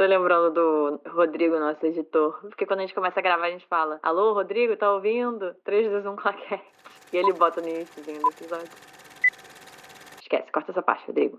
Tô lembrando do Rodrigo, nosso editor. Porque quando a gente começa a gravar, a gente fala: Alô, Rodrigo, tá ouvindo? 3, 2, 1, claquete. E ele bota no iníciozinho do episódio. Esquece, corta essa parte, Rodrigo.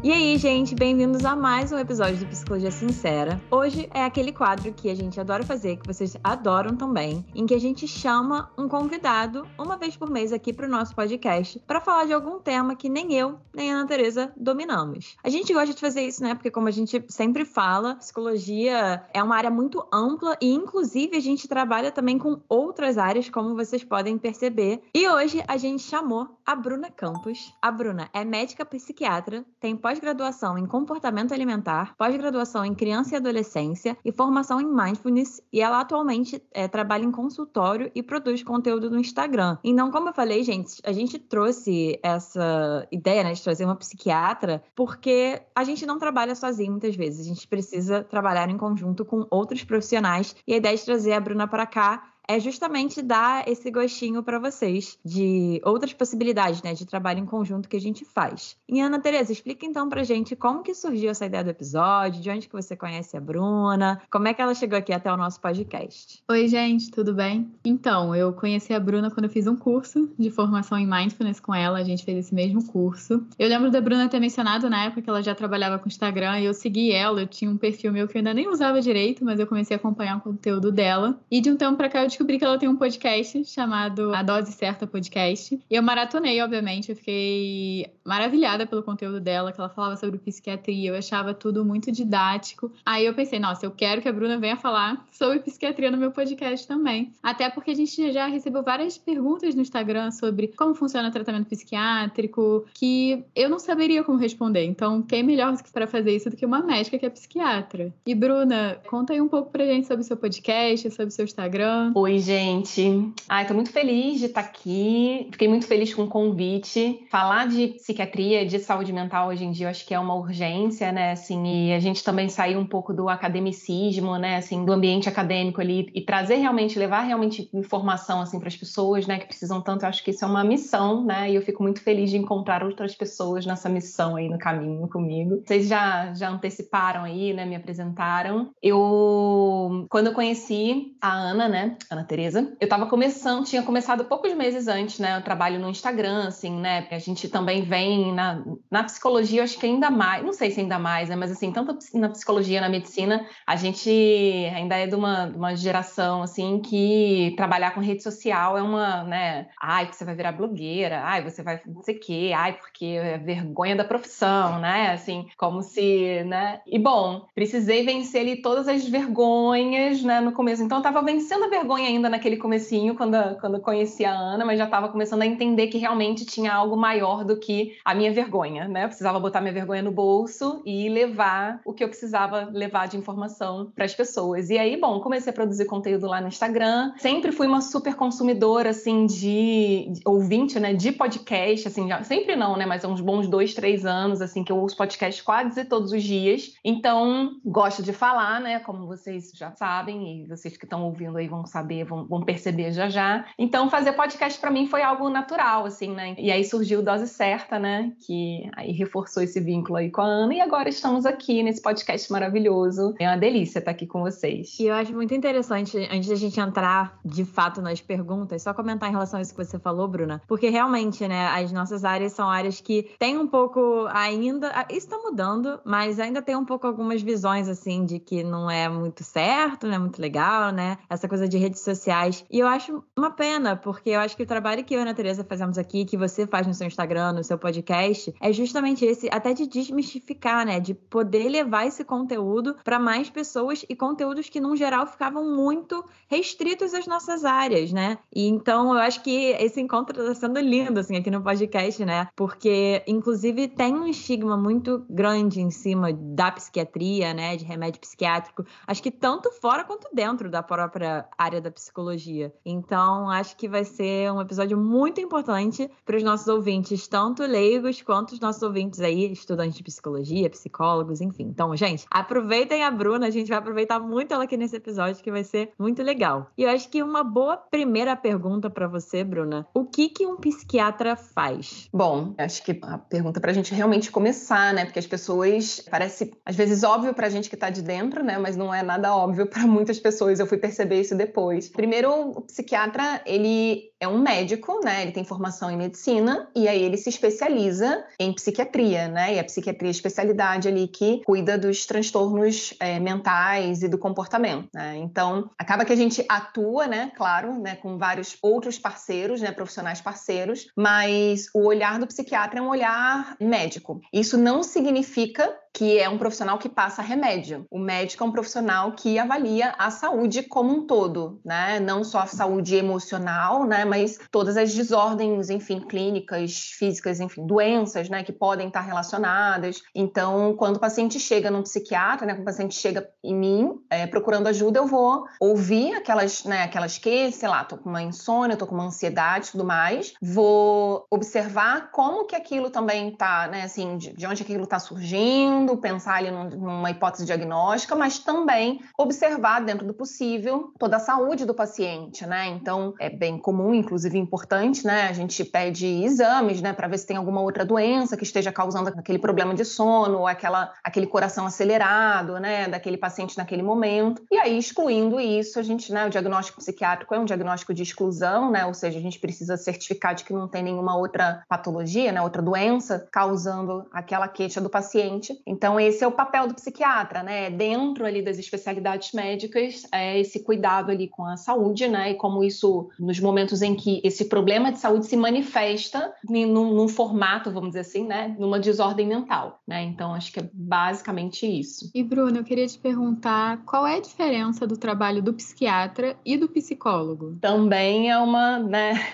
E aí, gente, bem-vindos a mais um episódio do Psicologia Sincera. Hoje é aquele quadro que a gente adora fazer, que vocês adoram também, em que a gente chama um convidado uma vez por mês aqui para o nosso podcast para falar de algum tema que nem eu nem a Ana dominamos. A gente gosta de fazer isso, né? Porque como a gente sempre fala, psicologia é uma área muito ampla e inclusive a gente trabalha também com outras áreas, como vocês podem perceber. E hoje a gente chamou a Bruna Campos. A Bruna é médica psiquiatra, tem pós-graduação em comportamento alimentar, pós-graduação em criança e adolescência e formação em mindfulness. E ela atualmente é, trabalha em consultório e produz conteúdo no Instagram. Então, como eu falei, gente, a gente trouxe essa ideia né, de trazer uma psiquiatra porque a gente não trabalha sozinho muitas vezes. A gente precisa trabalhar em conjunto com outros profissionais. E a ideia de trazer a Bruna para cá é justamente dar esse gostinho para vocês de outras possibilidades, né, de trabalho em conjunto que a gente faz. E Ana Teresa, explica então pra gente como que surgiu essa ideia do episódio, de onde que você conhece a Bruna, como é que ela chegou aqui até o nosso podcast. Oi, gente, tudo bem? Então, eu conheci a Bruna quando eu fiz um curso de formação em mindfulness com ela, a gente fez esse mesmo curso. Eu lembro da Bruna ter mencionado na época que ela já trabalhava com Instagram e eu segui ela, eu tinha um perfil meu que eu ainda nem usava direito, mas eu comecei a acompanhar o conteúdo dela. E de um tempo para cá eu descobri que ela tem um podcast chamado A Dose Certa Podcast. E eu maratonei, obviamente. Eu fiquei maravilhada pelo conteúdo dela, que ela falava sobre psiquiatria. Eu achava tudo muito didático. Aí eu pensei, nossa, eu quero que a Bruna venha falar sobre psiquiatria no meu podcast também. Até porque a gente já recebeu várias perguntas no Instagram sobre como funciona o tratamento psiquiátrico, que eu não saberia como responder. Então, quem melhor para fazer isso do que uma médica que é psiquiatra? E Bruna, conta aí um pouco pra gente sobre o seu podcast, sobre o seu Instagram. Oi, gente gente. Ai, tô muito feliz de estar tá aqui. Fiquei muito feliz com o convite. Falar de psiquiatria, de saúde mental hoje em dia, eu acho que é uma urgência, né? Assim, e a gente também sair um pouco do academicismo, né? Assim, do ambiente acadêmico ali e trazer realmente, levar realmente informação assim para as pessoas, né? Que precisam tanto. Eu acho que isso é uma missão, né? E eu fico muito feliz de encontrar outras pessoas nessa missão aí no caminho comigo. Vocês já já anteciparam aí, né? Me apresentaram. Eu quando eu conheci a Ana, né? Teresa eu estava começando, tinha começado poucos meses antes, né? Eu trabalho no Instagram, assim, né? A gente também vem na, na psicologia, acho que ainda mais, não sei se ainda mais, né? Mas assim, tanto na psicologia, na medicina, a gente ainda é de uma, de uma geração, assim, que trabalhar com rede social é uma, né? Ai, você vai virar blogueira, ai, você vai não sei o quê, ai, porque é vergonha da profissão, né? Assim, como se, né? E bom, precisei vencer ali todas as vergonhas, né? No começo. Então, eu tava vencendo a vergonha ainda naquele comecinho, quando, quando conheci a Ana, mas já estava começando a entender que realmente tinha algo maior do que a minha vergonha, né? Eu precisava botar minha vergonha no bolso e levar o que eu precisava levar de informação para as pessoas. E aí, bom, comecei a produzir conteúdo lá no Instagram. Sempre fui uma super consumidora, assim, de, de ouvinte, né? De podcast, assim, já, sempre não, né? Mas há uns bons dois, três anos, assim, que eu ouço podcast quase todos os dias. Então, gosto de falar, né? Como vocês já sabem, e vocês que estão ouvindo aí vão saber, vão, vão vão perceber já já. Então, fazer podcast para mim foi algo natural, assim, né? E aí surgiu Dose Certa, né? Que aí reforçou esse vínculo aí com a Ana. E agora estamos aqui nesse podcast maravilhoso. É uma delícia estar aqui com vocês. E eu acho muito interessante, antes da gente entrar de fato nas perguntas, só comentar em relação a isso que você falou, Bruna. Porque realmente, né, as nossas áreas são áreas que tem um pouco ainda. Isso está mudando, mas ainda tem um pouco algumas visões, assim, de que não é muito certo, não é muito legal, né? Essa coisa de redes sociais. E eu acho uma pena, porque eu acho que o trabalho que eu e a Ana Teresa fazemos aqui, que você faz no seu Instagram, no seu podcast é justamente esse, até de desmistificar, né? De poder levar esse conteúdo para mais pessoas e conteúdos que, no geral, ficavam muito restritos às nossas áreas, né? E então eu acho que esse encontro está sendo lindo, assim, aqui no podcast, né? Porque, inclusive, tem um estigma muito grande em cima da psiquiatria, né? De remédio psiquiátrico. Acho que tanto fora quanto dentro da própria área da psicologia. Então, acho que vai ser um episódio muito importante para os nossos ouvintes, tanto leigos quanto os nossos ouvintes aí, estudantes de psicologia, psicólogos, enfim. Então, gente, aproveitem a Bruna, a gente vai aproveitar muito ela aqui nesse episódio, que vai ser muito legal. E eu acho que uma boa primeira pergunta para você, Bruna, o que que um psiquiatra faz? Bom, acho que a pergunta para a gente realmente começar, né? Porque as pessoas parece às vezes óbvio para a gente que está de dentro, né? Mas não é nada óbvio para muitas pessoas. Eu fui perceber isso depois. Primeiro, o psiquiatra ele é um médico, né? Ele tem formação em medicina e aí ele se especializa em psiquiatria, né? E a psiquiatria é a especialidade ali que cuida dos transtornos é, mentais e do comportamento, né? Então, acaba que a gente atua, né? Claro, né? Com vários outros parceiros, né? Profissionais parceiros, mas o olhar do psiquiatra é um olhar médico. Isso não significa que é um profissional que passa remédio. O médico é um profissional que avalia a saúde como um todo, né? Não só a saúde emocional, né? Mas todas as desordens, enfim, clínicas, físicas, enfim, doenças, né? Que podem estar relacionadas. Então, quando o paciente chega num psiquiatra, né? Quando o paciente chega em mim é, procurando ajuda, eu vou ouvir aquelas, né? Aquelas que, sei lá, tô com uma insônia, tô com uma ansiedade, tudo mais. Vou observar como que aquilo também tá, né? Assim, de, de onde aquilo tá surgindo pensar ali numa hipótese diagnóstica, mas também observar dentro do possível toda a saúde do paciente, né? Então, é bem comum, inclusive importante, né? A gente pede exames, né, para ver se tem alguma outra doença que esteja causando aquele problema de sono, aquela, aquele coração acelerado, né, daquele paciente naquele momento. E aí, excluindo isso, a gente, né, o diagnóstico psiquiátrico é um diagnóstico de exclusão, né? Ou seja, a gente precisa certificar de que não tem nenhuma outra patologia, né, outra doença causando aquela queixa do paciente. Então, esse é o papel do psiquiatra, né? Dentro ali das especialidades médicas, é esse cuidado ali com a saúde, né? E como isso, nos momentos em que esse problema de saúde se manifesta num, num formato, vamos dizer assim, né? Numa desordem mental, né? Então, acho que é basicamente isso. E, Bruno, eu queria te perguntar qual é a diferença do trabalho do psiquiatra e do psicólogo? Também é uma, né?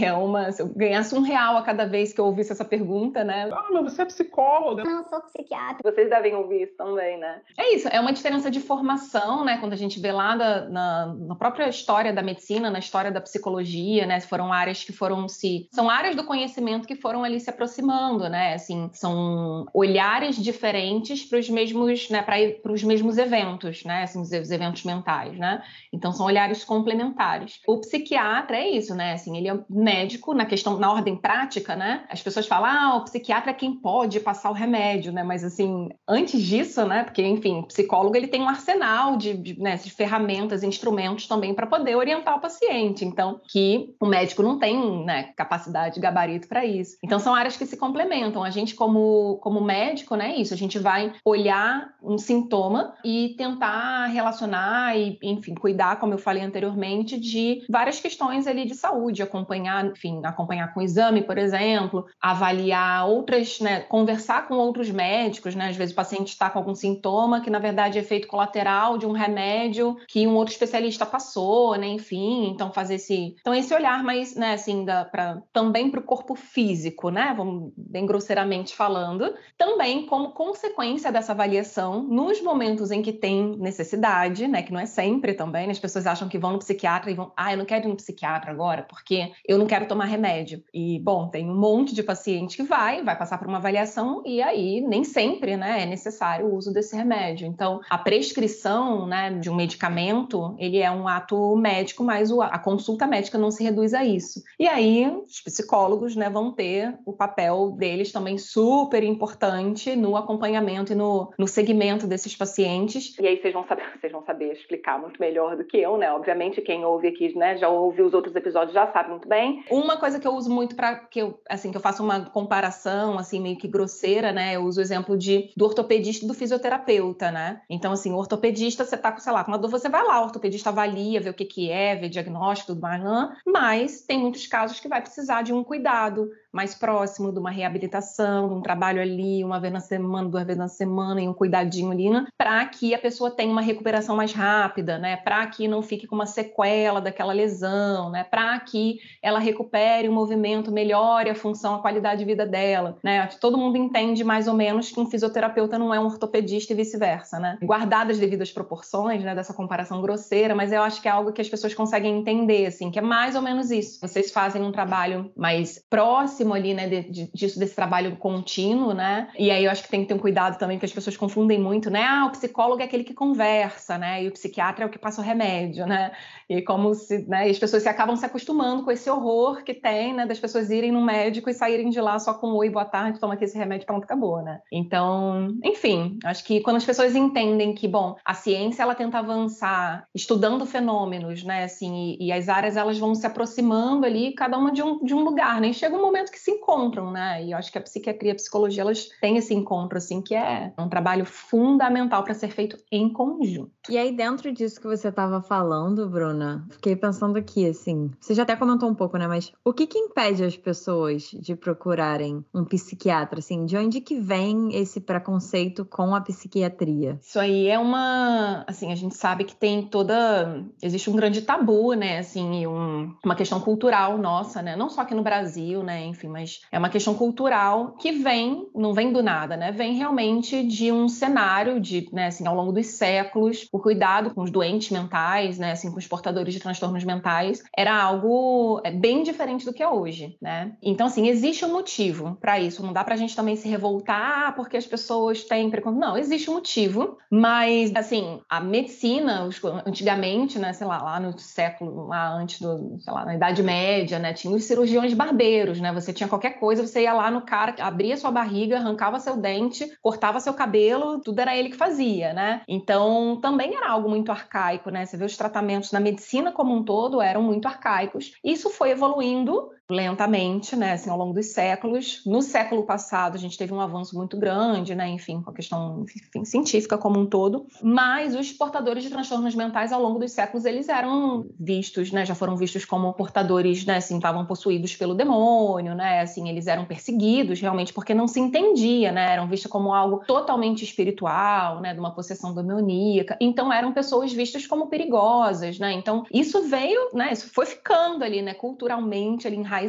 É uma. Se eu ganhasse um real a cada vez que eu ouvisse essa pergunta, né? Ah, mas você é psicóloga. Não, sou psiquiatra. Vocês devem ouvir isso também, né? É isso, é uma diferença de formação, né? Quando a gente vê lá da, na, na, própria história da medicina, na história da psicologia, né? Foram áreas que foram se. São áreas do conhecimento que foram ali se aproximando, né? Assim, são olhares diferentes para os mesmos, né? Para os mesmos eventos, né? Assim, os eventos mentais, né? Então são olhares complementares. O psiquiatra é isso, né? Assim, ele é médico na questão, na ordem prática, né? As pessoas falam, ah, o psiquiatra é quem pode passar o remédio, né? Mas assim, antes disso, né? Porque, enfim, psicólogo ele tem um arsenal de, de, né, de ferramentas, instrumentos também para poder orientar o paciente. Então, que o médico não tem né, capacidade, gabarito para isso. Então, são áreas que se complementam. A gente, como, como médico, né, isso, a gente vai olhar um sintoma e tentar relacionar e, enfim, cuidar, como eu falei anteriormente, de várias questões ali de saúde, acompanhar, enfim, acompanhar com exame, por exemplo, avaliar outras, né, conversar com outros médicos médicos, né? Às vezes o paciente está com algum sintoma que, na verdade, é efeito colateral de um remédio que um outro especialista passou, né? Enfim, então fazer esse. Então, esse olhar mais, né, assim, da, pra, também para o corpo físico, né? Vamos bem grosseiramente falando, também como consequência dessa avaliação, nos momentos em que tem necessidade, né? Que não é sempre também, né? As pessoas acham que vão no psiquiatra e vão, ah, eu não quero ir no psiquiatra agora, porque eu não quero tomar remédio. E, bom, tem um monte de paciente que vai, vai passar por uma avaliação e aí nem sempre sempre né, é necessário o uso desse remédio. Então, a prescrição né, de um medicamento, ele é um ato médico, mas a consulta médica não se reduz a isso. E aí, os psicólogos né, vão ter o papel deles também super importante no acompanhamento e no, no segmento desses pacientes. E aí vocês vão saber, vocês vão saber explicar muito melhor do que eu, né? Obviamente, quem ouve aqui, né, já ouviu os outros episódios, já sabe muito bem. Uma coisa que eu uso muito para que eu, assim, que eu faço uma comparação, assim, meio que grosseira, né? Eu uso o exemplo de, do ortopedista e do fisioterapeuta, né? Então, assim, o ortopedista, você tá com, sei lá, com uma dor, você vai lá, o ortopedista avalia, vê o que que é, vê diagnóstico, tudo mais, mas tem muitos casos que vai precisar de um cuidado mais próximo, de uma reabilitação, de um trabalho ali, uma vez na semana, duas vezes na semana, e um cuidadinho ali, né? para que a pessoa tenha uma recuperação mais rápida, né? Para que não fique com uma sequela daquela lesão, né? Para que ela recupere o movimento, melhore a função, a qualidade de vida dela, né? Todo mundo entende mais ou menos que um fisioterapeuta não é um ortopedista e vice-versa, né? Guardadas as devidas proporções, né, dessa comparação grosseira, mas eu acho que é algo que as pessoas conseguem entender, assim, que é mais ou menos isso. Vocês fazem um trabalho mais próximo ali, né, de, de, disso, desse trabalho contínuo, né? E aí eu acho que tem que ter um cuidado também, porque as pessoas confundem muito, né? Ah, o psicólogo é aquele que conversa, né? E o psiquiatra é o que passa o remédio, né? E como se, né? E as pessoas se acabam se acostumando com esse horror que tem, né? Das pessoas irem no médico e saírem de lá só com oi, boa tarde, toma aqui esse remédio, pronto, acabou, né? Então, enfim, acho que quando as pessoas entendem que, bom, a ciência ela tenta avançar estudando fenômenos, né? Assim, e, e as áreas elas vão se aproximando ali, cada uma de um, de um lugar, né? E chega um momento que se encontram, né? E eu acho que a psiquiatria e a psicologia elas têm esse encontro, assim, que é um trabalho fundamental para ser feito em conjunto. E aí, dentro disso que você estava falando, Bruna, fiquei pensando aqui, assim, você já até comentou um pouco, né? Mas o que que impede as pessoas de procurarem um psiquiatra, assim? De onde que vem esse preconceito com a psiquiatria? Isso aí é uma, assim, a gente sabe que tem toda, existe um grande tabu, né, assim, um, uma questão cultural nossa, né, não só aqui no Brasil, né, enfim, mas é uma questão cultural que vem, não vem do nada, né, vem realmente de um cenário de, né, assim, ao longo dos séculos, o cuidado com os doentes mentais, né, assim, com os portadores de transtornos mentais, era algo é, bem diferente do que é hoje, né. Então, assim, existe um motivo para isso, não dá pra gente também se revoltar porque as pessoas têm preconceito, não, existe um motivo, mas, assim, a medicina, antigamente, né, sei lá, lá no século, lá antes do, sei lá, na Idade Média, né, tinha os cirurgiões barbeiros, né, você tinha qualquer coisa, você ia lá no cara, abria sua barriga, arrancava seu dente, cortava seu cabelo, tudo era ele que fazia, né? Então, também era algo muito arcaico, né? Você vê os tratamentos na medicina como um todo eram muito arcaicos. Isso foi evoluindo lentamente, né, assim, ao longo dos séculos. No século passado, a gente teve um avanço muito grande, né, enfim, com a questão enfim, científica como um todo, mas os portadores de transtornos mentais, ao longo dos séculos, eles eram vistos, né, já foram vistos como portadores, né, assim, estavam possuídos pelo demônio, né, assim, eles eram perseguidos realmente porque não se entendia, né, eram vistos como algo totalmente espiritual, né, de uma possessão demoníaca, então eram pessoas vistas como perigosas, né, então isso veio, né, isso foi ficando ali, né, culturalmente ali enraizado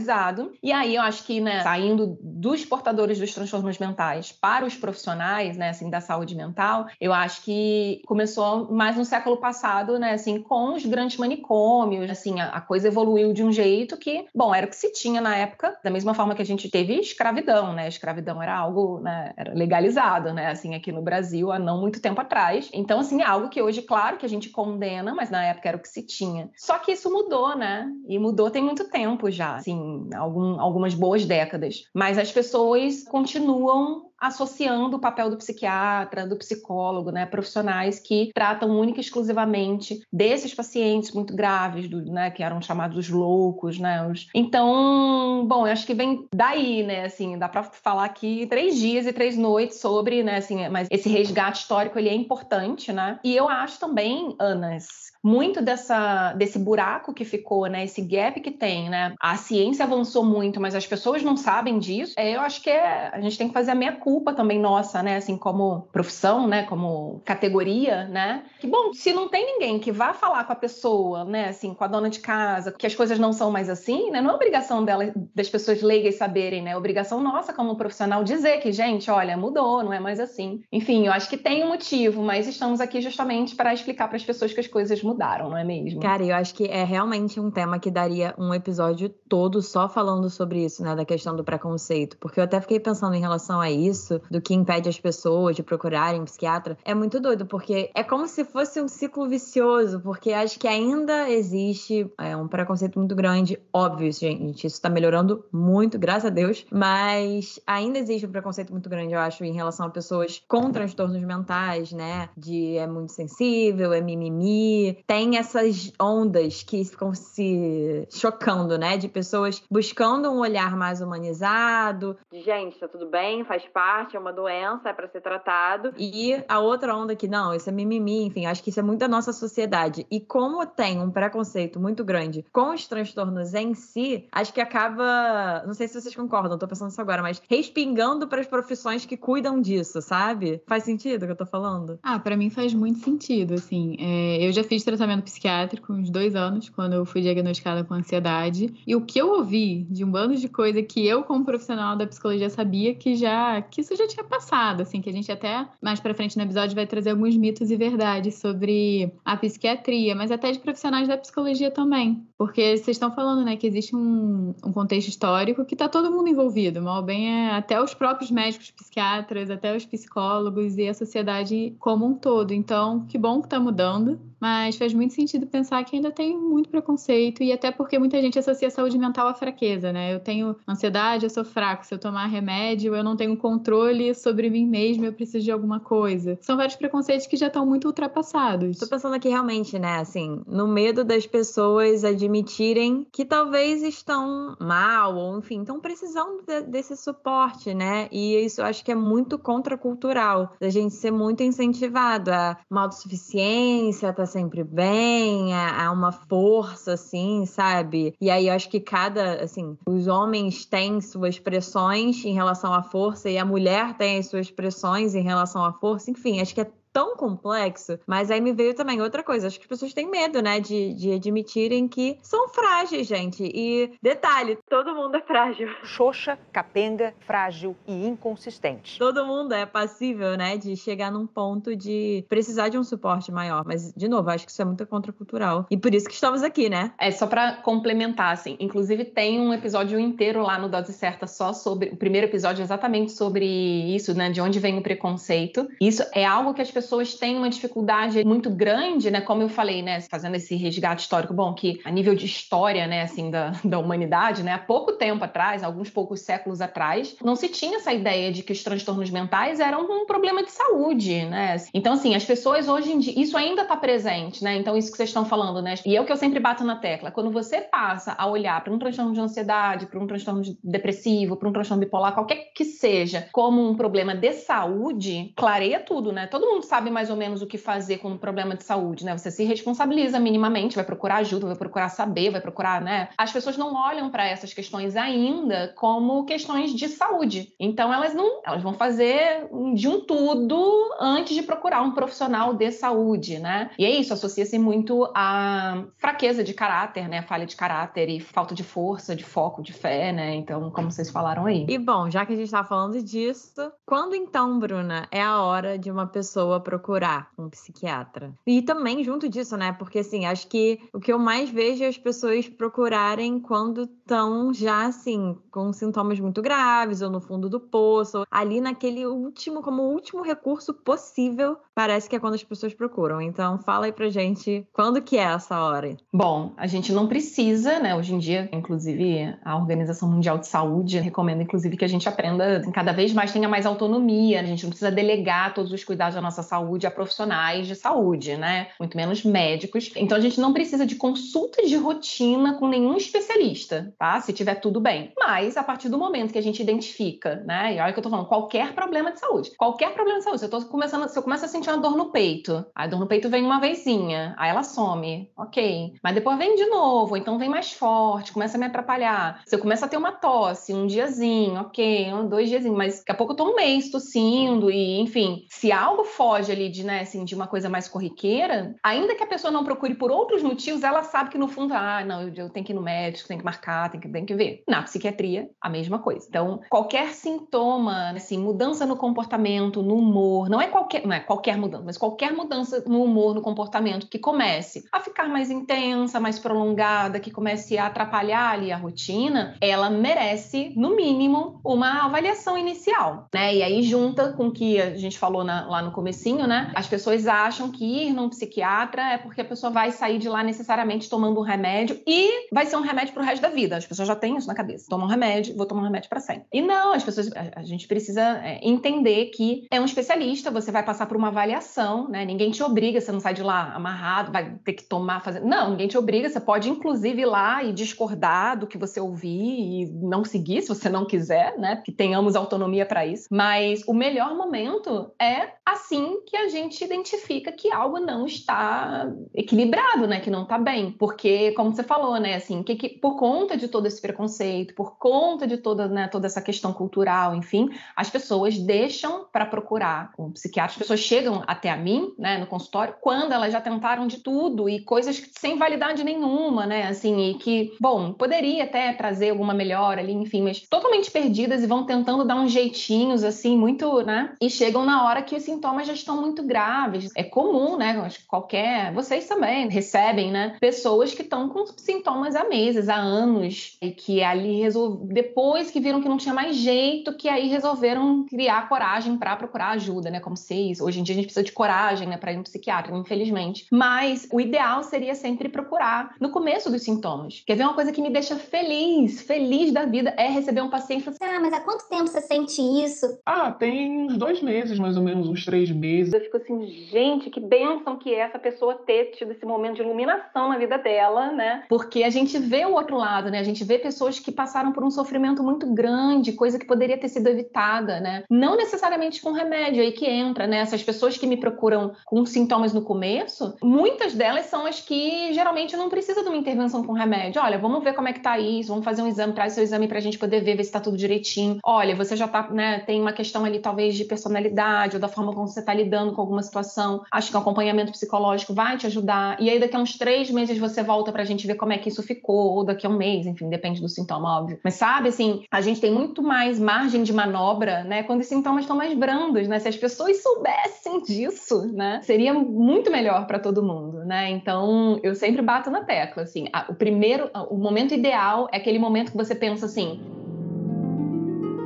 E aí eu acho que, né, saindo dos portadores dos transtornos mentais para os profissionais, né, assim, da saúde mental, eu acho que começou mais no século passado, né, assim, com os grandes manicômios, assim, a, a coisa evoluiu de um jeito que, bom, era o que se tinha na época, da mesma forma que a gente teve escravidão, né, escravidão era algo, né, era legalizado, né, assim, aqui no Brasil há não muito tempo atrás. Então, assim, é algo que hoje, claro, que a gente condena, mas na época era o que se tinha. Só que isso mudou, né, e mudou tem muito tempo já, assim, algum, algumas boas décadas. Mas as pessoas continuam associando o papel do psiquiatra, do psicólogo, né, profissionais que tratam única e exclusivamente desses pacientes muito graves, do, né, que eram chamados loucos, né? Os... Então, bom, eu acho que vem daí, né, assim, dá para falar aqui três dias e três noites sobre, né, assim, mas esse resgate histórico ele é importante, né? E eu acho também, Anas, muito dessa, desse buraco que ficou, né? Esse gap que tem, né? A ciência avançou muito, mas as pessoas não sabem disso. É, eu acho que é, a gente tem que fazer a meia culpa também nossa, né? Assim, como profissão, né? Como categoria, né? Que bom, se não tem ninguém que vá falar com a pessoa, né? Assim, com a dona de casa, que as coisas não são mais assim, né? Não é obrigação dela, das pessoas leigas saberem, né? É obrigação nossa como profissional dizer que, gente, olha, mudou, não é mais assim. Enfim, eu acho que tem um motivo, mas estamos aqui justamente para explicar para as pessoas que as coisas mudaram, não é mesmo? Cara, eu acho que é realmente um tema que daria um episódio todo só falando sobre isso, né? Da questão do preconceito. Porque eu até fiquei pensando em relação a isso, do que impede as pessoas de procurarem psiquiatra. É muito doido, porque é como se fosse um ciclo vicioso, porque acho que ainda existe é, um preconceito muito grande. Óbvio, gente, isso tá melhorando muito, graças a Deus. Mas ainda existe um preconceito muito grande, eu acho, em relação a pessoas com transtornos mentais, né? De é muito sensível, é mimimi, tem essas ondas que ficam se chocando, né? De pessoas buscando um olhar mais humanizado. De, gente, tá tudo bem, faz parte, é uma doença, é para ser tratado. E a outra onda que, não, isso é mimimi, enfim, acho que isso é muito da nossa sociedade. E como tem um preconceito muito grande com os transtornos em si, acho que acaba. Não sei se vocês concordam, tô pensando isso agora, mas respingando para as profissões que cuidam disso, sabe? Faz sentido o que eu tô falando? Ah, para mim faz muito sentido, assim. É, eu já fiz tratamento psiquiátrico uns dois anos, quando eu fui diagnosticada com ansiedade. E o que eu ouvi de um bando de coisa que eu, como profissional da psicologia, sabia que já que isso já tinha passado, assim, que a gente até mais para frente no episódio vai trazer alguns mitos e verdades sobre a psiquiatria, mas até de profissionais da psicologia também. Porque vocês estão falando, né, que existe um, um contexto histórico que está todo mundo envolvido, mal bem é até os próprios médicos psiquiatras, até os psicólogos e a sociedade como um todo. Então, que bom que está mudando, mas faz muito sentido pensar que ainda tem muito preconceito e até porque muita gente associa saúde mental à fraqueza, né? Eu tenho ansiedade, eu sou fraco. Se eu tomar remédio, eu não tenho controle sobre mim mesmo, eu preciso de alguma coisa. São vários preconceitos que já estão muito ultrapassados. Tô pensando aqui realmente, né, assim, no medo das pessoas admitirem que talvez estão mal ou enfim, estão precisando de, desse suporte, né? E isso eu acho que é muito contracultural, da gente ser muito incentivado a autossuficiência, tá sempre bem, a uma força, assim, sabe? E aí eu acho que cada, assim, os homens têm suas pressões em relação à força e a mulher tem as suas pressões em relação à força, enfim, acho que é tão complexo, mas aí me veio também outra coisa. Acho que as pessoas têm medo, né, de, de admitirem que são frágeis, gente. E detalhe, todo mundo é frágil. Xoxa, capenga, frágil e inconsistente. Todo mundo é passível, né, de chegar num ponto de precisar de um suporte maior. Mas, de novo, acho que isso é muito contracultural. E por isso que estamos aqui, né? É só para complementar, assim. Inclusive, tem um episódio inteiro lá no Dose Certa só sobre. O primeiro episódio exatamente sobre isso, né, de onde vem o preconceito. Isso é algo que as pessoas pessoas têm uma dificuldade muito grande, né? Como eu falei, né? Fazendo esse resgate histórico, bom, que a nível de história, né, assim, da, da humanidade, né? Há pouco tempo atrás, alguns poucos séculos atrás, não se tinha essa ideia de que os transtornos mentais eram um problema de saúde, né? Então, assim, as pessoas hoje em dia, isso ainda está presente, né? Então, isso que vocês estão falando, né? E é o que eu sempre bato na tecla. Quando você passa a olhar para um transtorno de ansiedade, para um transtorno depressivo, para um transtorno bipolar, qualquer que seja, como um problema de saúde, clareia tudo, né? Todo mundo sabe mais ou menos o que fazer com um problema de saúde, né? Você se responsabiliza minimamente, vai procurar ajuda, vai procurar saber, vai procurar, né? As pessoas não olham para essas questões ainda como questões de saúde. Então elas não, elas vão fazer de um tudo antes de procurar um profissional de saúde, né? E é isso, associa-se muito a fraqueza de caráter, né? Falha de caráter e falta de força, de foco, de fé, né? Então, como vocês falaram aí. E bom, já que a gente tá falando disso, quando então, Bruna, é a hora de uma pessoa procurar um psiquiatra. E também junto disso, né? Porque assim, acho que o que eu mais vejo é as pessoas procurarem quando estão já assim, com sintomas muito graves ou no fundo do poço, ali naquele último, como último recurso possível, parece que é quando as pessoas procuram. Então, fala aí pra gente quando que é essa hora. Bom, a gente não precisa, né? Hoje em dia, inclusive, a Organização Mundial de Saúde recomenda, inclusive, que a gente aprenda assim, cada vez mais tenha mais autonomia, a gente não precisa delegar todos os cuidados da nossa saúde a profissionais de saúde, né? Muito menos médicos. Então a gente não precisa de consulta de rotina com nenhum especialista, tá? Se tiver tudo bem. Mas a partir do momento que a gente identifica, né? E olha que eu tô falando, qualquer problema de saúde. Qualquer problema de saúde. Se eu tô começando, se eu começo a sentir uma dor no peito, a dor no peito vem uma vezinha, aí ela some, ok. Mas depois vem de novo, então vem mais forte, começa a me atrapalhar. Se eu começo a ter uma tosse, um diazinho, ok, um, dois diazinhos, mas daqui a pouco eu tô um mês tossindo e, enfim, se algo foge ali de, né, assim, de uma coisa mais corriqueira, ainda que a pessoa não procure por outros motivos, ela sabe que no fundo, ah, não, eu, tenho que ir no médico, tenho que marcar, tenho que, tenho que ver. Na psiquiatria, a mesma coisa. Então, qualquer sintoma, assim, mudança no comportamento, no humor, não é qualquer, não é qualquer mudança, mas qualquer mudança no humor, no comportamento que comece a ficar mais intensa, mais prolongada, que comece a atrapalhar ali a rotina, ela merece, no mínimo, uma avaliação inicial, né? E aí junta com o que a gente falou na, lá no comecinho, né? As pessoas acham que ir num psiquiatra é porque a pessoa vai sair de lá necessariamente tomando um remédio e vai ser um remédio pro resto da vida. As pessoas já têm isso na cabeça. Toma um remédio, vou tomar um remédio para sempre. E não, as pessoas, a, a gente precisa é, entender que é um especialista, você vai passar por uma avaliação, né? Ninguém te obriga, você não sai de lá amarrado, vai ter que tomar, fazer. Não, ninguém te obriga, você pode inclusive ir lá e discordar do que você ouvir e não seguir se você não quiser, né? Que tenhamos autonomia para isso. Mas o melhor momento é assim que a gente identifica que algo não está equilibrado, né? Que não está bem. Porque, como você falou, né? Assim, que, que por conta de todo esse preconceito, por conta de toda, né, toda essa questão cultural, enfim, as pessoas deixam para procurar um psiquiatra. As pessoas chegam até a mim, né, no consultório, quando elas já tentaram de tudo e coisas sem validade nenhuma, né? Assim, e que, bom, poderia até trazer alguma melhora ali, enfim, mas totalmente perdidas e vão tentando dar uns jeitinhos, assim, muito, né? E chegam na hora que os sintomas já estão muito graves. É comum, né? Acho que qualquer. Vocês também recebem, né? Pessoas que estão com sintomas há meses, há anos, e que ali resol... depois que viram que não tinha mais jeito, que aí resolveram criar coragem para procurar ajuda, né? Como se hoje em dia a gente precisa de coragem, né, para ir no psiquiatra, infelizmente. Mas o ideal seria sempre procurar no começo dos sintomas. Quer ver uma coisa que me deixa feliz, feliz da vida, é receber um paciente e falar assim, ah, mas há quanto tempo você sente isso? Ah, tem uns dois meses, mais ou menos, uns três meses. Eu fico assim, gente, que bênção que é essa pessoa ter tido esse momento de iluminação na vida dela, né? Porque a gente vê o outro lado, né? A gente vê pessoas que passaram por um sofrimento muito grande, coisa que poderia ter sido evitada, né? Não necessariamente com remédio, aí que entra, né? Essas pessoas que me procuram com sintomas no começo, muitas delas são as que geralmente não precisam de uma intervenção com remédio. Olha, vamos ver como é que tá isso, vamos fazer um exame, traz seu exame pra gente poder ver, ver se tá tudo direitinho. Olha, você já tá, né, tem uma questão ali talvez de personalidade ou da forma como você tá lidando com alguma situação. Acho que o acompanhamento psicológico vai te ajudar. E aí daqui a uns três meses você volta pra gente ver como é que isso ficou, ou daqui a um mês, enfim, depende do sintoma, óbvio. Mas sabe, assim, a gente tem muito mais margem de manobra, né, quando os sintomas estão mais brandos, né? Se as pessoas soubessem disso, né, seria muito melhor para todo mundo, né? Então, eu sempre bato na tecla, assim, a, o primeiro, o momento ideal é aquele momento que você pensa assim,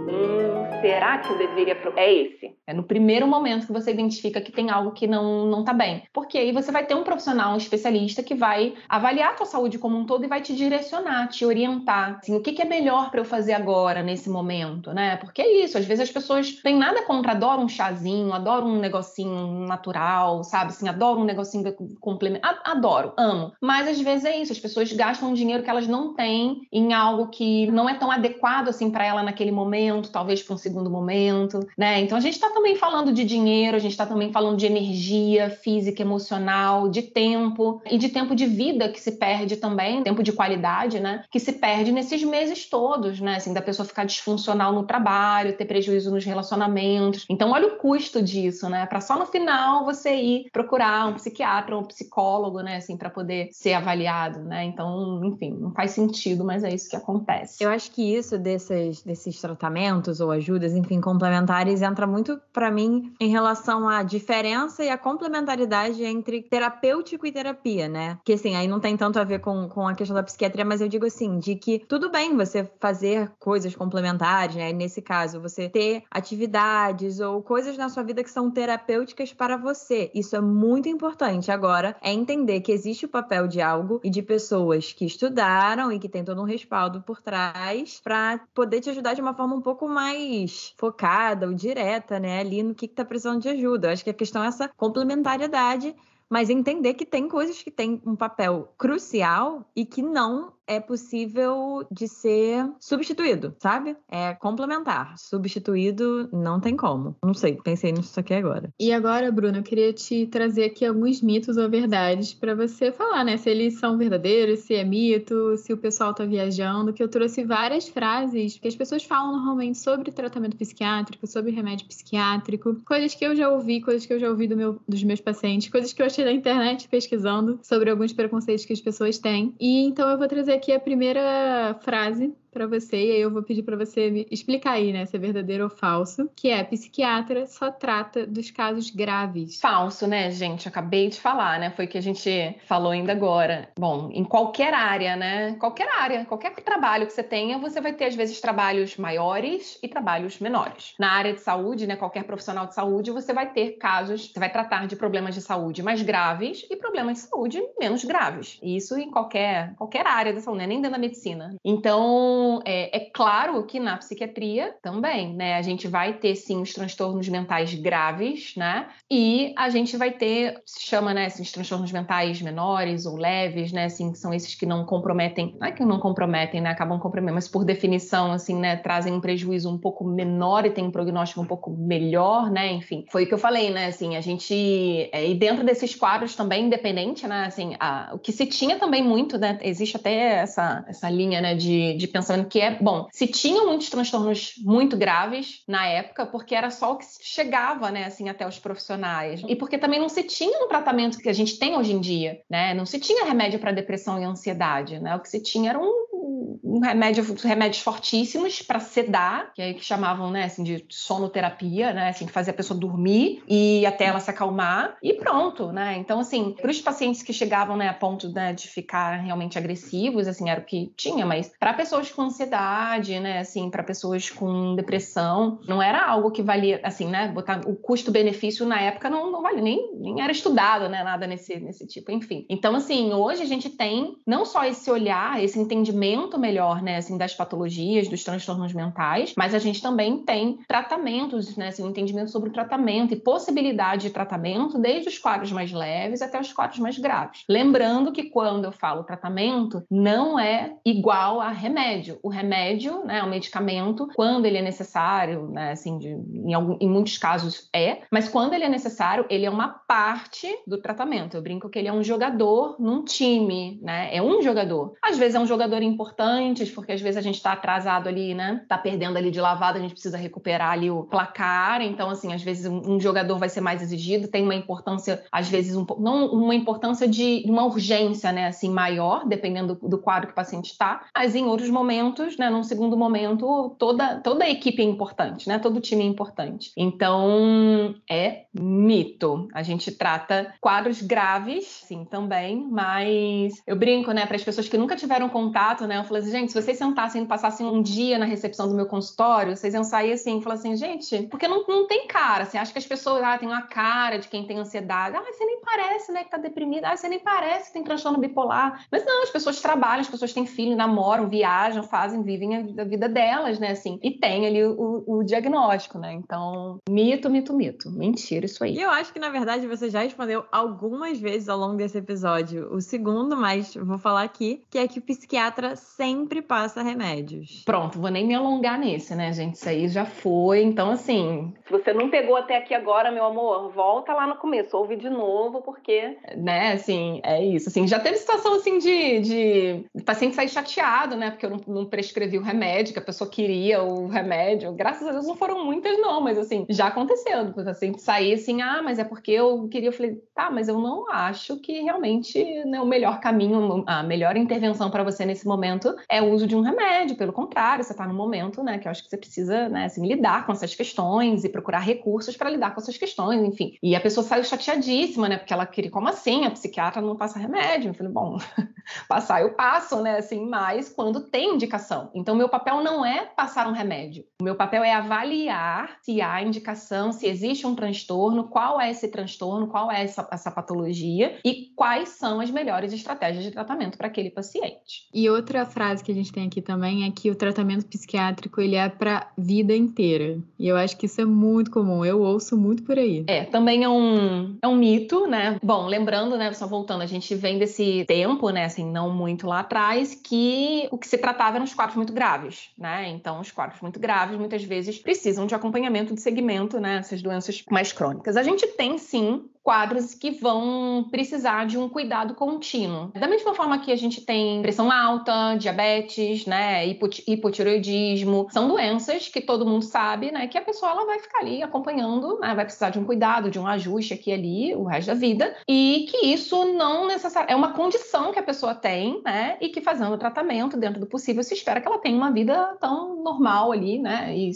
hum, será que eu deveria? É esse. É no primeiro momento que você identifica que tem algo que não, não tá bem. Porque aí você vai ter um profissional, um especialista que vai avaliar a tua saúde como um todo e vai te direcionar, te orientar. Assim, o que, que é melhor para eu fazer agora, nesse momento, né? Porque é isso, às vezes as pessoas têm nada contra, adoram um chazinho, adoram um negocinho natural, sabe? Assim, adoram um negocinho complementar. Adoro, amo. Mas às vezes é isso, as pessoas gastam dinheiro que elas não têm em algo que não é tão adequado assim para ela naquele momento, talvez para um segundo momento, né? Então a gente está também falando de dinheiro, a gente está também falando de energia física, emocional, de tempo e de tempo de vida que se perde também, tempo de qualidade, né? Que se perde nesses meses todos, né? Assim, da pessoa ficar disfuncional no trabalho, ter prejuízo nos relacionamentos. Então olha o custo disso, né? Para só no final você ir procurar um psiquiatra ou um psicólogo, né? Assim, para poder ser avaliado, né? Então, enfim, não faz sentido, mas é isso que acontece. Eu acho que isso desses, desses tratamentos ou ajudas, enfim, complementares, entra muito para mim em relação à diferença e a complementaridade entre terapêutico e terapia, né? Que assim, aí não tem tanto a ver com, com a questão da psiquiatria, mas eu digo assim, de que tudo bem você fazer coisas complementares, né? Nesse caso, você ter atividades ou coisas na sua vida que são terapêuticas para você. Isso é muito importante. Agora, é entender que existe o papel de algo e de pessoas que estudaram e que tem todo um respaldo por trás para poder te ajudar de uma forma um pouco mais focada ou direta, né? Ali no que, que tá precisando de ajuda. Eu acho que a questão é essa complementariedade mas entender que tem coisas que têm um papel crucial e que não é possível de ser substituído, sabe? É complementar. Substituído não tem como. Não sei, pensei nisso aqui agora. E agora, Bruno, eu queria te trazer aqui alguns mitos ou verdades para você falar, né? Se eles são verdadeiros, se é mito, se o pessoal tá viajando, que eu trouxe várias frases que as pessoas falam normalmente sobre tratamento psiquiátrico, sobre remédio psiquiátrico, coisas que eu já ouvi, coisas que eu já ouvi do meu, dos meus pacientes, coisas que eu achei na internet pesquisando sobre alguns preconceitos que as pessoas têm. E então eu vou trazer aqui a primeira frase para você e aí eu vou pedir para você me explicar aí, né, se é verdadeiro ou falso, que é psiquiatra só trata dos casos graves. Falso, né, gente? Acabei de falar, né? Foi o que a gente falou ainda agora. Bom, em qualquer área, né? Qualquer área, qualquer trabalho que você tenha, você vai ter às vezes trabalhos maiores e trabalhos menores. Na área de saúde, né, qualquer profissional de saúde, você vai ter casos, você vai tratar de problemas de saúde mais graves e problemas de saúde menos graves. Isso em qualquer qualquer área da saúde, né? nem dentro da medicina. Então, é, é claro que na psiquiatria também, né? A gente vai ter sim os transtornos mentais graves, né? E a gente vai ter, se chama, né, esses transtornos mentais menores ou leves, né? Assim, que são esses que não comprometem, não é que não comprometem, né? Acabam comprometendo, mas por definição, assim, né, trazem um prejuízo um pouco menor e tem um prognóstico um pouco melhor, né? Enfim, foi o que eu falei, né? Assim, a gente. É, e dentro desses quadros também, independente, né? Assim, a, o que se tinha também muito, né? Existe até essa, essa linha, né, de, de pensamento que é, bom, se tinham muitos transtornos muito graves na época, porque era só o que chegava, né, assim, até os profissionais. E porque também não se tinha um tratamento que a gente tem hoje em dia, né? Não se tinha remédio para depressão e ansiedade, né? O que se tinha era um um remédio, remédios fortíssimos para sedar, que é que chamavam, né, assim, de sonoterapia, né, assim, que fazia a pessoa dormir e até ela se acalmar e pronto, né? Então, assim, para os pacientes que chegavam, né, a ponto né, de ficar realmente agressivos, assim, era o que tinha, mas para pessoas com ansiedade, né, assim, para pessoas com depressão, não era algo que valia, assim, né, botar o custo-benefício na época não, não valia, nem, nem era estudado, né, nada nesse, nesse tipo, enfim. Então, assim, hoje a gente tem não só esse olhar, esse entendimento melhor, né, assim, das patologias, dos transtornos mentais, mas a gente também tem tratamentos, né, assim, um entendimento sobre o tratamento e possibilidade de tratamento, desde os quadros mais leves até os quadros mais graves. Lembrando que quando eu falo tratamento, não é igual a remédio. O remédio, né, o medicamento, quando ele é necessário, né, assim, de, em, algum, em muitos casos é, mas quando ele é necessário, ele é uma parte do tratamento. Eu brinco que ele é um jogador num time, né, é um jogador. Às vezes é um jogador importante antes, porque às vezes a gente está atrasado ali, né? Tá perdendo ali de lavada, a gente precisa recuperar ali o placar. Então, assim, às vezes um, jogador vai ser mais exigido, tem uma importância, às vezes, um, não uma importância de uma urgência, né? Assim, maior, dependendo do, do quadro que o paciente está. Mas em outros momentos, né? Num segundo momento, toda, toda a equipe é importante, né? Todo time é importante. Então, é mito. A gente trata quadros graves, sim, também, mas eu brinco, né? Para as pessoas que nunca tiveram contato, né? Eu falei assim, gente, se vocês sentassem e passassem um dia na recepção do meu consultório, vocês iam sair assim falar assim, gente, porque não, não tem cara. Você acha que as pessoas ah, têm uma cara de quem tem ansiedade. Ah, você nem parece, né, que tá deprimida. Ah, você nem parece que tem transtorno bipolar. Mas não, as pessoas trabalham, as pessoas têm filho, namoram, viajam, fazem, vivem a vida delas, né, assim. E tem ali o, o, diagnóstico, né? Então, mito, mito, mito. Mentira isso aí. E eu acho que, na verdade, você já respondeu algumas vezes ao longo desse episódio o segundo, mas vou falar aqui, que é que o psiquiatra sempre passa remédios. Pronto, vou nem me alongar nesse, né, gente? Isso aí já foi. Então, assim, se você não pegou até aqui agora, meu amor, volta lá no começo, ouve de novo, porque, né, assim, é isso. Assim, já teve situação, assim, de, de paciente sair chateado, né, porque eu não, não prescrevi o remédio, que a pessoa queria o remédio. Graças a Deus não foram muitas, não, mas, assim, já aconteceu. O paciente sair assim, ah, mas é porque eu queria. Eu falei, tá, mas eu não acho que realmente né, o melhor caminho, a melhor intervenção para você nesse momento momento é o uso de um remédio, pelo contrário, você está no momento, né, que eu acho que você precisa, né, assim, lidar com essas questões e procurar recursos para lidar com essas questões, enfim. E a pessoa saiu chateadíssima, né, porque ela queria, como assim? A psiquiatra não passa remédio? Eu falei, bom, passar eu passo, né, assim, mas quando tem indicação. Então, meu papel não é passar um remédio. O meu papel é avaliar se há indicação, se existe um transtorno, qual é esse transtorno, qual é essa, essa patologia e quais são as melhores estratégias de tratamento para aquele paciente. E outra frase que a gente tem aqui também é que o tratamento psiquiátrico ele é para vida inteira. E eu acho que isso é muito comum. Eu ouço muito por aí. É, também é um, é um mito, né? Bom, lembrando, né, só voltando, a gente vem desse tempo, né, assim, não muito lá atrás, que o que se tratava eram os quadros muito graves, né? Então, os quadros muito graves muitas vezes precisam de acompanhamento de segmento, né, essas doenças mais crônicas. A gente tem sim quadros que vão precisar de um cuidado contínuo. Da mesma forma que a gente tem pressão alta, diabetes, né, hipotiroidismo, são doenças que todo mundo sabe, né, que a pessoa ela vai ficar ali acompanhando, né, vai precisar de um cuidado, de um ajuste aqui e ali o resto da vida, e que isso não necessariamente é uma condição que a pessoa tem, né, e que fazendo o tratamento dentro do possível se espera que ela tenha uma vida tão normal ali, né, e,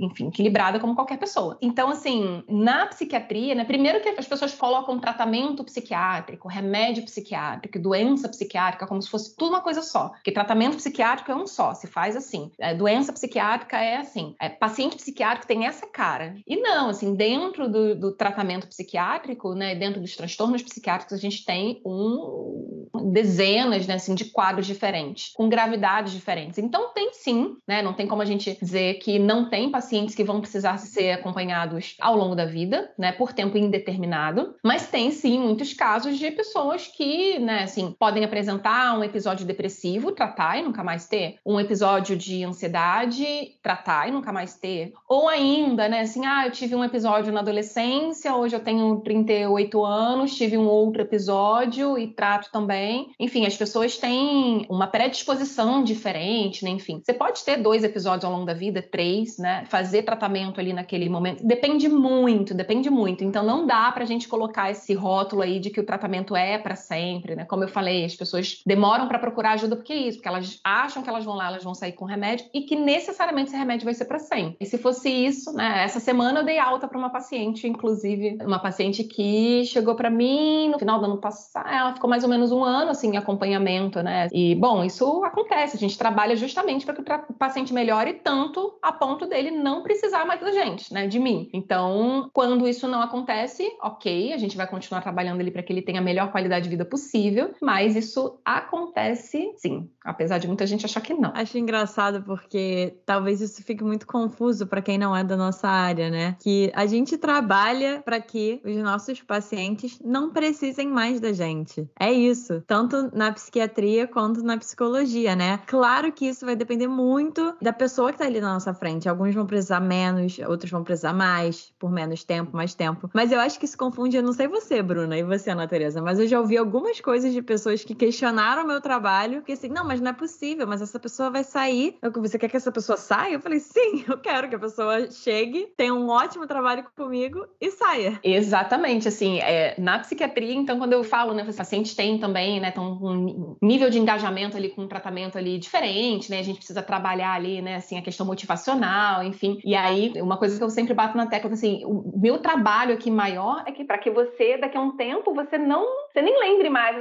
enfim, equilibrada como qualquer pessoa. Então, assim, na psiquiatria, né, primeiro que as pessoas colocam tratamento psiquiátrico, remédio psiquiátrico, doença psiquiátrica como se fosse tudo uma coisa só, porque tratamento psiquiátrico é um só, se faz assim. É, doença psiquiátrica é assim, é, paciente psiquiátrico tem essa cara. E não, assim, dentro do, do tratamento psiquiátrico, né, dentro dos transtornos psiquiátricos, a gente tem um, dezenas, né, assim, de quadros diferentes, com gravidades diferentes. Então tem sim, né, não tem como a gente dizer que não tem pacientes que vão precisar ser acompanhados ao longo da vida, né, por tempo indeterminado, mas tem sim muitos casos de pessoas que, né, assim, podem apresentar um episódio depressivo, tratar e nunca mais ter, um episódio de ansiedade, tratar e nunca mais ter, ou ainda, né, assim, ah, eu tive um episódio na adolescência, hoje eu tenho 38 anos, tive um outro episódio e trato também. Enfim, as pessoas têm uma predisposição diferente, né, enfim. Você pode ter dois episódios ao longo da vida, três, né, fazer tratamento ali naquele momento. Depende muito, depende muito. Então não dá pra gente colocar esse rótulo aí de que o tratamento é para sempre, né? Como eu falei, as pessoas demoram para procurar ajuda porque é isso, porque elas acham que elas vão lá, elas vão sair com remédio e que necessariamente esse remédio vai ser para sempre. E se fosse isso, né? Essa semana eu dei alta para uma paciente, inclusive, uma paciente que chegou para mim no final do ano passado, ela ficou mais ou menos um ano assim em acompanhamento, né? E bom, isso acontece, a gente trabalha justamente para que o paciente melhore tanto a ponto dele não precisar mais da gente, né, de mim. Então, quando isso não acontece, ok, a gente vai continuar trabalhando ali para que ele tenha a melhor qualidade de vida possível, mas isso acontece sim, apesar de muita gente achar que não. Acho engraçado porque talvez isso fique muito confuso para quem não é da nossa área, né? Que a gente trabalha para que os nossos pacientes não precisem mais da gente. É isso, tanto na psiquiatria quanto na psicologia, né? Claro que isso vai depender muito da pessoa que tá ali na nossa frente. Alguns vão precisar menos, outros vão precisar mais, por menos tempo, mais tempo. Mas eu acho que isso confunde, eu não sei você, Bruna, e você, Ana Teresa, mas eu já ouvi algumas coisas de pessoas que questionaram o meu trabalho, que assim, não, mas não é possível, mas essa pessoa vai sair. Você quer que essa pessoa saia? Eu falei, sim, eu quero que a pessoa chegue, tenha um ótimo trabalho comigo e saia. Exatamente, assim, é, na psiquiatria, então, quando eu falo, né, os pacientes têm também, né, tão um nível de engajamento ali com um tratamento ali diferente, né, a gente precisa trabalhar ali, né, assim, a questão motivacional, enfim, e aí, uma coisa que eu sempre bato na tecla, assim, o meu trabalho aqui maior é que para que você, daqui a um tempo, você não, você nem lembre mais.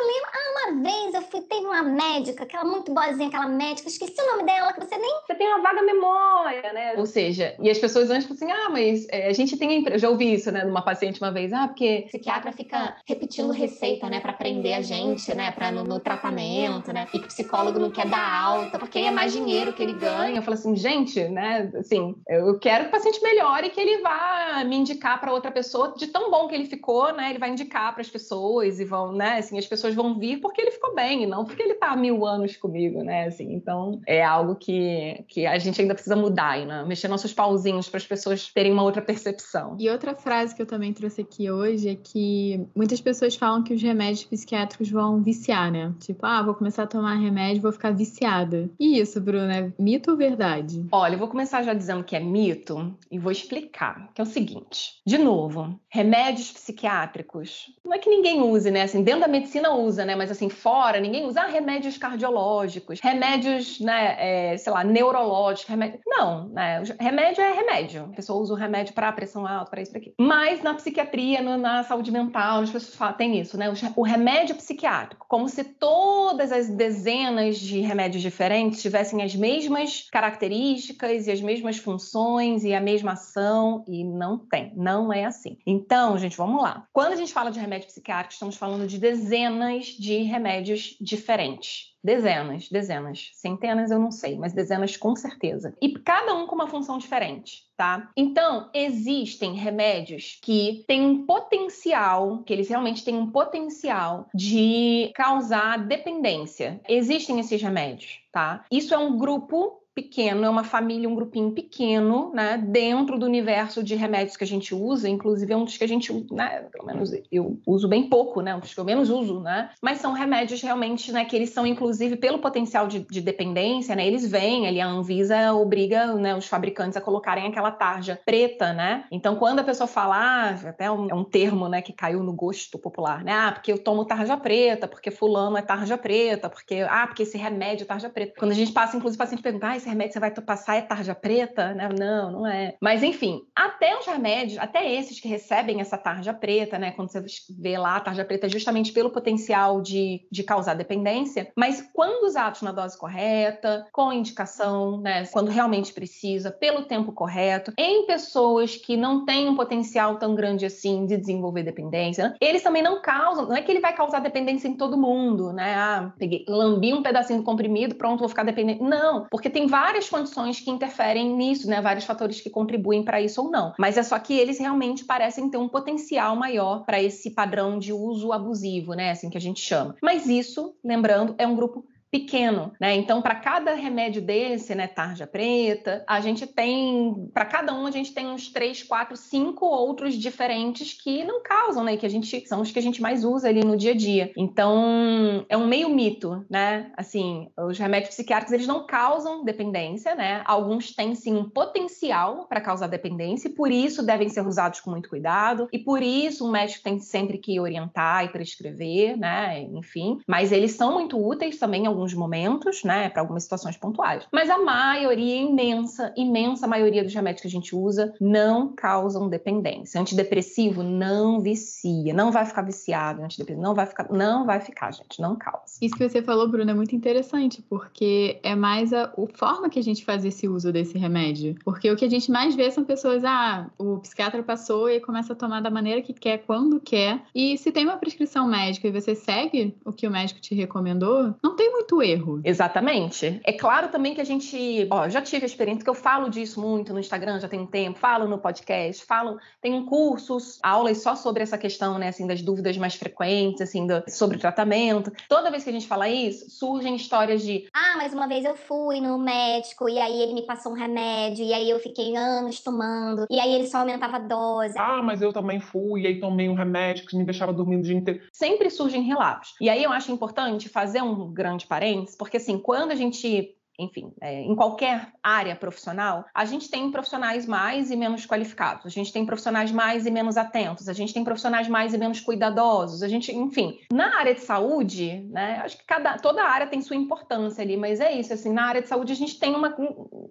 Eu lembro, ah, uma vez eu fui, teve uma médica, aquela muito boazinha, aquela médica, esqueci o nome dela, que você nem... Você tem uma vaga memória, né? Ou seja, e as pessoas antes falam assim, ah, mas é, a gente tem, eu já ouvi isso, né, numa paciente uma vez, ah, porque... O psiquiatra fica repetindo receita, né, para prender a gente, né, para no, no tratamento, né, e o psicólogo não quer dar alta, porque é mais dinheiro que ele ganha. Eu falo assim, gente, né, assim, eu quero que o paciente melhore, que ele vá me indicar para outra pessoa, de tão bom que ele ficou, né, ele vai indicar para as pessoas e vão, né, assim, as pessoas vão vir porque ele ficou bem, e não porque ele tá há mil anos comigo, né, assim, então é algo que, que a gente ainda precisa mudar, né, mexer nossos pauzinhos para as pessoas terem uma outra percepção. E outra frase que eu também trouxe aqui hoje é que muitas pessoas falam que os remédios psiquiátricos vão viciar, né, tipo, ah, vou começar a tomar remédio, vou ficar viciada. E isso, Bruna, é mito ou verdade? Olha, eu vou começar já dizendo que é mito e vou explicar, que é o seguinte, de novo, remédios psiquiátricos, não é que ninguém use, né? Assim, dentro da medicina usa, né? Mas assim, fora, ninguém usa ah, remédios cardiológicos, remédios, né, é, sei lá, neurológicos. Não, né? Remédio é remédio. A pessoa usa o remédio para pressão alta, para isso, para aquilo. Mas na psiquiatria, no, na saúde mental, as pessoas falam, tem isso, né? O remédio psiquiátrico, como se todas as dezenas de remédios diferentes tivessem as mesmas características e as mesmas funções e a mesma ação, e não tem, não é assim. Então, gente, vamos lá. Quando a gente fala de remédio psiquiátrico, estamos falando de dezenas de remédios diferentes. Dezenas, dezenas. Centenas eu não sei, mas dezenas com certeza. E cada um com uma função diferente, tá? Então, existem remédios que têm um potencial, que eles realmente têm um potencial de causar dependência. Existem esses remédios, tá? Isso é um grupo pequeno, é uma família, um grupinho pequeno, né, dentro do universo de remédios que a gente usa, inclusive é um dos que a gente, né, pelo menos eu uso bem pouco, né, um dos que eu menos uso, né, mas são remédios realmente, né, que eles são, inclusive, pelo potencial de, de dependência, né, eles vêm, ali a Anvisa obriga, né, os fabricantes a colocarem aquela tarja preta, né, então quando a pessoa fala, ah, até um, é um termo, né, que caiu no gosto popular, né, ah, porque eu tomo tarja preta, porque fulano é tarja preta, porque, ah, porque esse remédio é tarja preta. Quando a gente passa, inclusive, o paciente pergunta, ah, esse remédio você vai passar é tarja preta? Né? Não, não é. Mas, enfim, até os remédios, até esses que recebem essa tarja preta, né? Quando você vê lá a tarja preta, é justamente pelo potencial de, de causar dependência, mas quando usados na dose correta, com indicação, né? Quando realmente precisa, pelo tempo correto, em pessoas que não têm um potencial tão grande assim de desenvolver dependência, né? eles também não causam, não é que ele vai causar dependência em todo mundo, né? Ah, peguei, lambi um pedacinho do comprimido, pronto, vou ficar dependente. Não, porque tem várias condições que interferem nisso, né? Vários fatores que contribuem para isso ou não. Mas é só que eles realmente parecem ter um potencial maior para esse padrão de uso abusivo, né? Assim que a gente chama. Mas isso, lembrando, é um grupo pequeno, né? Então, para cada remédio desse, né, tarja preta, a gente tem, para cada um a gente tem uns três, quatro, cinco outros diferentes que não causam, né? Que a gente são os que a gente mais usa ali no dia a dia. Então, é um meio mito, né? Assim, os remédios psiquiátricos eles não causam dependência, né? Alguns têm sim um potencial para causar dependência e por isso devem ser usados com muito cuidado e por isso o médico tem sempre que orientar e prescrever, né? Enfim, mas eles são muito úteis também alguns momentos, né, para algumas situações pontuais. Mas a maioria imensa, imensa maioria dos remédios que a gente usa não causam dependência. Antidepressivo não vicia, não vai ficar viciado, antidepressivo não vai ficar, não vai ficar, gente, não causa. Isso que você falou, Bruno, é muito interessante, porque é mais a, a forma que a gente faz esse uso desse remédio. Porque o que a gente mais vê são pessoas, ah, o psiquiatra passou e começa a tomar da maneira que quer, quando quer. E se tem uma prescrição médica e você segue o que o médico te recomendou, não tem muito muito erro. Exatamente. É claro também que a gente, ó, já tive a experiência que eu falo disso muito no Instagram, já tem um tempo, falo no podcast, falo, tenho cursos, aulas só sobre essa questão, né, assim, das dúvidas mais frequentes, assim, do, sobre o tratamento. Toda vez que a gente fala isso, surgem histórias de, ah, mas uma vez eu fui no médico e aí ele me passou um remédio e aí eu fiquei anos tomando e aí ele só aumentava a dose. Ah, mas eu também fui e aí tomei um remédio que me deixava dormindo o dia inteiro. Sempre surgem relatos. E aí eu acho importante fazer um grande parênteses porque assim, quando a gente enfim, é, em qualquer área profissional, a gente tem profissionais mais e menos qualificados, a gente tem profissionais mais e menos atentos, a gente tem profissionais mais e menos cuidadosos, a gente, enfim, na área de saúde, né, acho que cada, toda área tem sua importância ali, mas é isso, assim, na área de saúde a gente tem uma,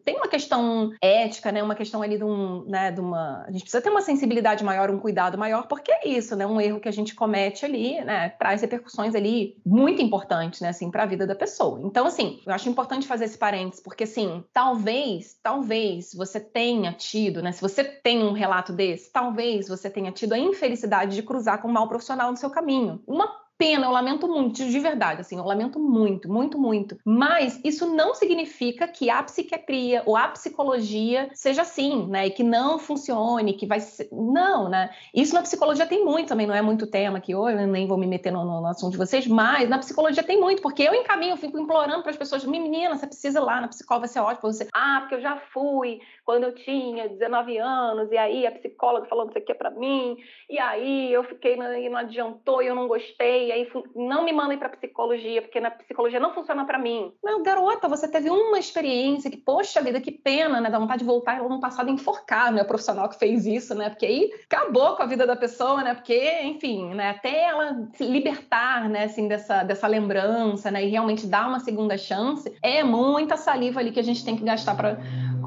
tem uma questão ética, né, uma questão ali de um, né, de uma, a gente precisa ter uma sensibilidade maior, um cuidado maior, porque é isso, né, um erro que a gente comete ali, né, traz repercussões ali muito importantes, né, assim, para a vida da pessoa. Então, assim, eu acho importante fazer esse parênteses, porque assim, talvez, talvez você tenha tido, né? Se você tem um relato desse, talvez você tenha tido a infelicidade de cruzar com um mau profissional no seu caminho. Uma pena, eu lamento muito, de verdade, assim, eu lamento muito, muito, muito. Mas isso não significa que a psiquiatria ou a psicologia seja assim, né? E que não funcione, que vai ser. Não, né? Isso na psicologia tem muito também, não é muito tema aqui hoje, nem vou me meter no, no, assunto de vocês, mas na psicologia tem muito, porque eu encaminho, eu fico implorando para as pessoas, menina, você precisa ir lá na psicóloga, vai ser ótimo. Você, ah, porque eu já fui quando eu tinha 19 anos, e aí a psicóloga falou isso aqui é para mim, e aí eu fiquei, e não adiantou, e eu não gostei, e aí não me mandem para psicologia, porque na psicologia não funciona para mim. Meu, garota, você teve uma experiência que, poxa vida, que pena, né? Dá vontade de voltar no passado enforcar, né? O profissional que fez isso, né? Porque aí acabou com a vida da pessoa, né? Porque, enfim, né? Até ela se libertar, né? Assim, dessa, dessa lembrança, né? E realmente dar uma segunda chance, é muita saliva ali que a gente tem que gastar para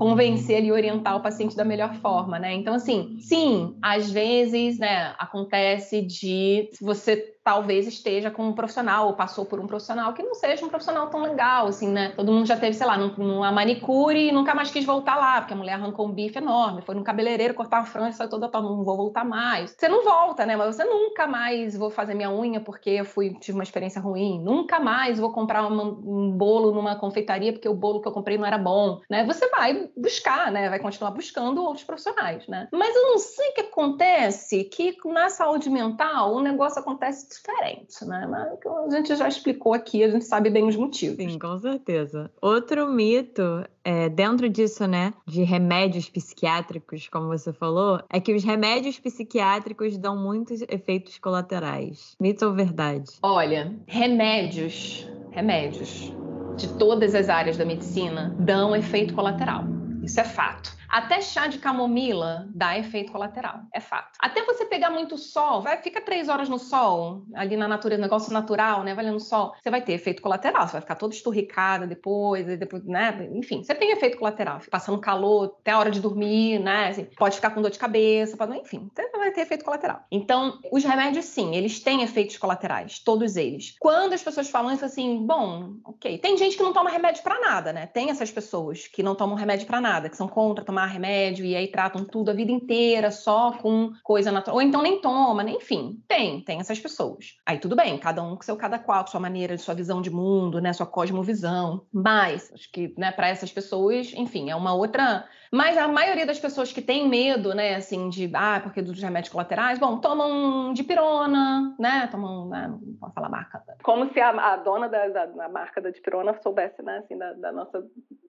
convencer e orientar o paciente da melhor forma, né? Então, assim, sim, às vezes, né, acontece de você talvez esteja com um profissional ou passou por um profissional que não seja um profissional tão legal, assim, né? Todo mundo já teve, sei lá, numa manicure e nunca mais quis voltar lá, porque a mulher arrancou um bife enorme, foi no cabeleireiro cortar uma franja, saiu toda, não vou voltar mais. Você não volta, né? Mas você nunca mais vou fazer minha unha porque eu fui, tive uma experiência ruim, nunca mais vou comprar uma, um bolo numa confeitaria porque o bolo que eu comprei não era bom, né? Você vai buscar, né? Vai continuar buscando outros profissionais, né? Mas eu não sei o que acontece que na saúde mental o negócio acontece diferente, né? Mas a gente já explicou aqui, a gente sabe bem os motivos. Sim, com certeza. Outro mito é, dentro disso, né, de remédios psiquiátricos, como você falou, é que os remédios psiquiátricos dão muitos efeitos colaterais. Mito ou verdade? Olha, remédios, remédios de todas as áreas da medicina dão efeito colateral. Isso é fato. Até chá de camomila dá efeito colateral, é fato. Até você pegar muito sol, vai, fica três horas no sol, ali na natureza, negócio natural, né? Vai no sol, você vai ter efeito colateral, você vai ficar todo esturricada depois, depois, né? Enfim, você tem efeito colateral, passando calor até a hora de dormir, né? Assim, pode ficar com dor de cabeça, pode, enfim, você vai ter efeito colateral. Então, os remédios, sim, eles têm efeitos colaterais, todos eles. Quando as pessoas falam isso assim, bom, ok, tem gente que não toma remédio para nada, né? Tem essas pessoas que não tomam remédio para nada, que são contra tomar tomar remédio e aí tratam tudo a vida inteira só com coisa natural, ou então nem toma, nem, enfim, tem, tem essas pessoas. Aí tudo bem, cada um com seu cada qual, sua maneira, sua visão de mundo, né, sua cosmovisão. Mas acho que, né, para essas pessoas, enfim, é uma outra mas a maioria das pessoas que tem medo, né, assim, de, ah, porque dos remédios colaterais, bom, tomam de pirona, né, tomam, né, não posso falar marca. Como se a, a dona da, da, da, marca da dipirona soubesse, né, assim, da, da, nossa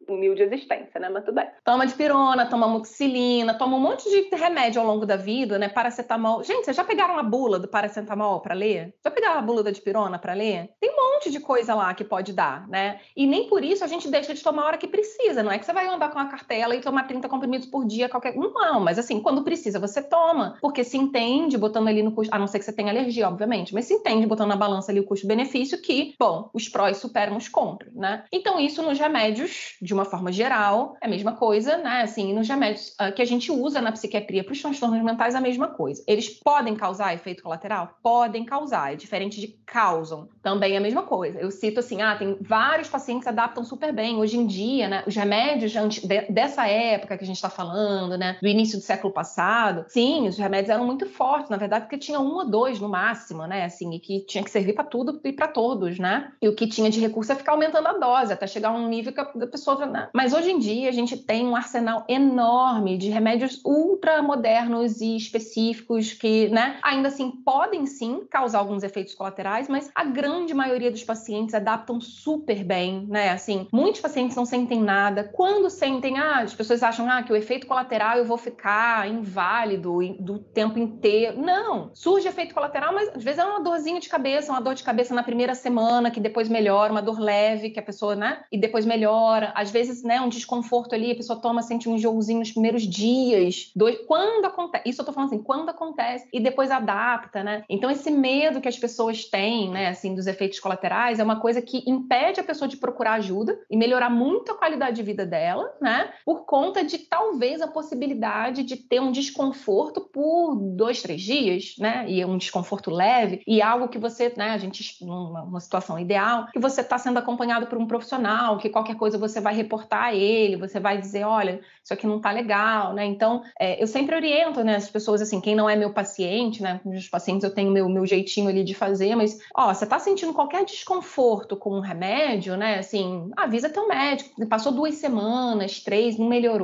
humilde existência, né, mas tudo bem. Toma dipirona, toma muxilina, toma um monte de remédio ao longo da vida, né, paracetamol. Gente, vocês já pegaram a bula do paracetamol para ler? Já pegaram a bula da dipirona para ler? Tem um monte de coisa lá que pode dar, né, e nem por isso a gente deixa de tomar a hora que precisa, não é que você vai andar com a cartela e tomar 30 comprimidos por dia, qualquer. Não, mas assim, quando precisa, você toma. Porque se entende, botando ali no custo, a não ser que você tenha alergia, obviamente, mas se entende, botando na balança ali o custo-benefício, que, bom, os prós superam os contras, né? Então, isso nos remédios, de uma forma geral, é a mesma coisa, né? Assim, nos remédios uh, que a gente usa na psiquiatria para os transtornos mentais, a mesma coisa. Eles podem causar efeito colateral? Podem causar, é diferente de causam. Também é a mesma coisa. Eu cito assim, ah, tem vários pacientes que adaptam super bem. Hoje em dia, né? Os remédios de, dessa época, época que a gente está falando, né, do início do século passado, sim, os remédios eram muito fortes, na verdade, porque tinha um ou dois no máximo, né, assim, e que tinha que servir para tudo e para todos, né? E o que tinha de recurso é ficar aumentando a dose até chegar a um nível que a pessoa, né? Mas hoje em dia a gente tem um arsenal enorme de remédios ultra modernos e específicos que, né, ainda assim podem sim causar alguns efeitos colaterais, mas a grande maioria dos pacientes adaptam super bem, né? Assim, muitos pacientes não sentem nada. Quando sentem, ah, as pessoas acham acham ah, que o efeito colateral eu vou ficar inválido do tempo inteiro. Não, surge efeito colateral, mas às vezes é uma dorzinha de cabeça, uma dor de cabeça na primeira semana, que depois melhora, uma dor leve, que a pessoa, né? E depois melhora. Às vezes, né, um desconforto ali, a pessoa toma, sente um enjoozinho nos primeiros dias. Dois... Quando acontece, isso eu tô falando assim, quando acontece, e depois adapta, né? Então, esse medo que as pessoas têm, né, assim, dos efeitos colaterais, é uma coisa que impede a pessoa de procurar ajuda e melhorar muito a qualidade de vida dela, né? Por conta de talvez a possibilidade de ter um desconforto por dois, três dias, né? E um desconforto leve e algo que você, né? A gente, numa situação ideal, que você está sendo acompanhado por um profissional, que qualquer coisa você vai reportar a ele, você vai dizer, olha, isso aqui não tá legal, né? Então, é, eu sempre oriento, né? As pessoas, assim, quem não é meu paciente, né? Com os pacientes eu tenho meu, meu jeitinho ali de fazer, mas, ó, você tá sentindo qualquer desconforto com um remédio, né? Assim, avisa teu médico. Passou duas semanas, três, não melhorou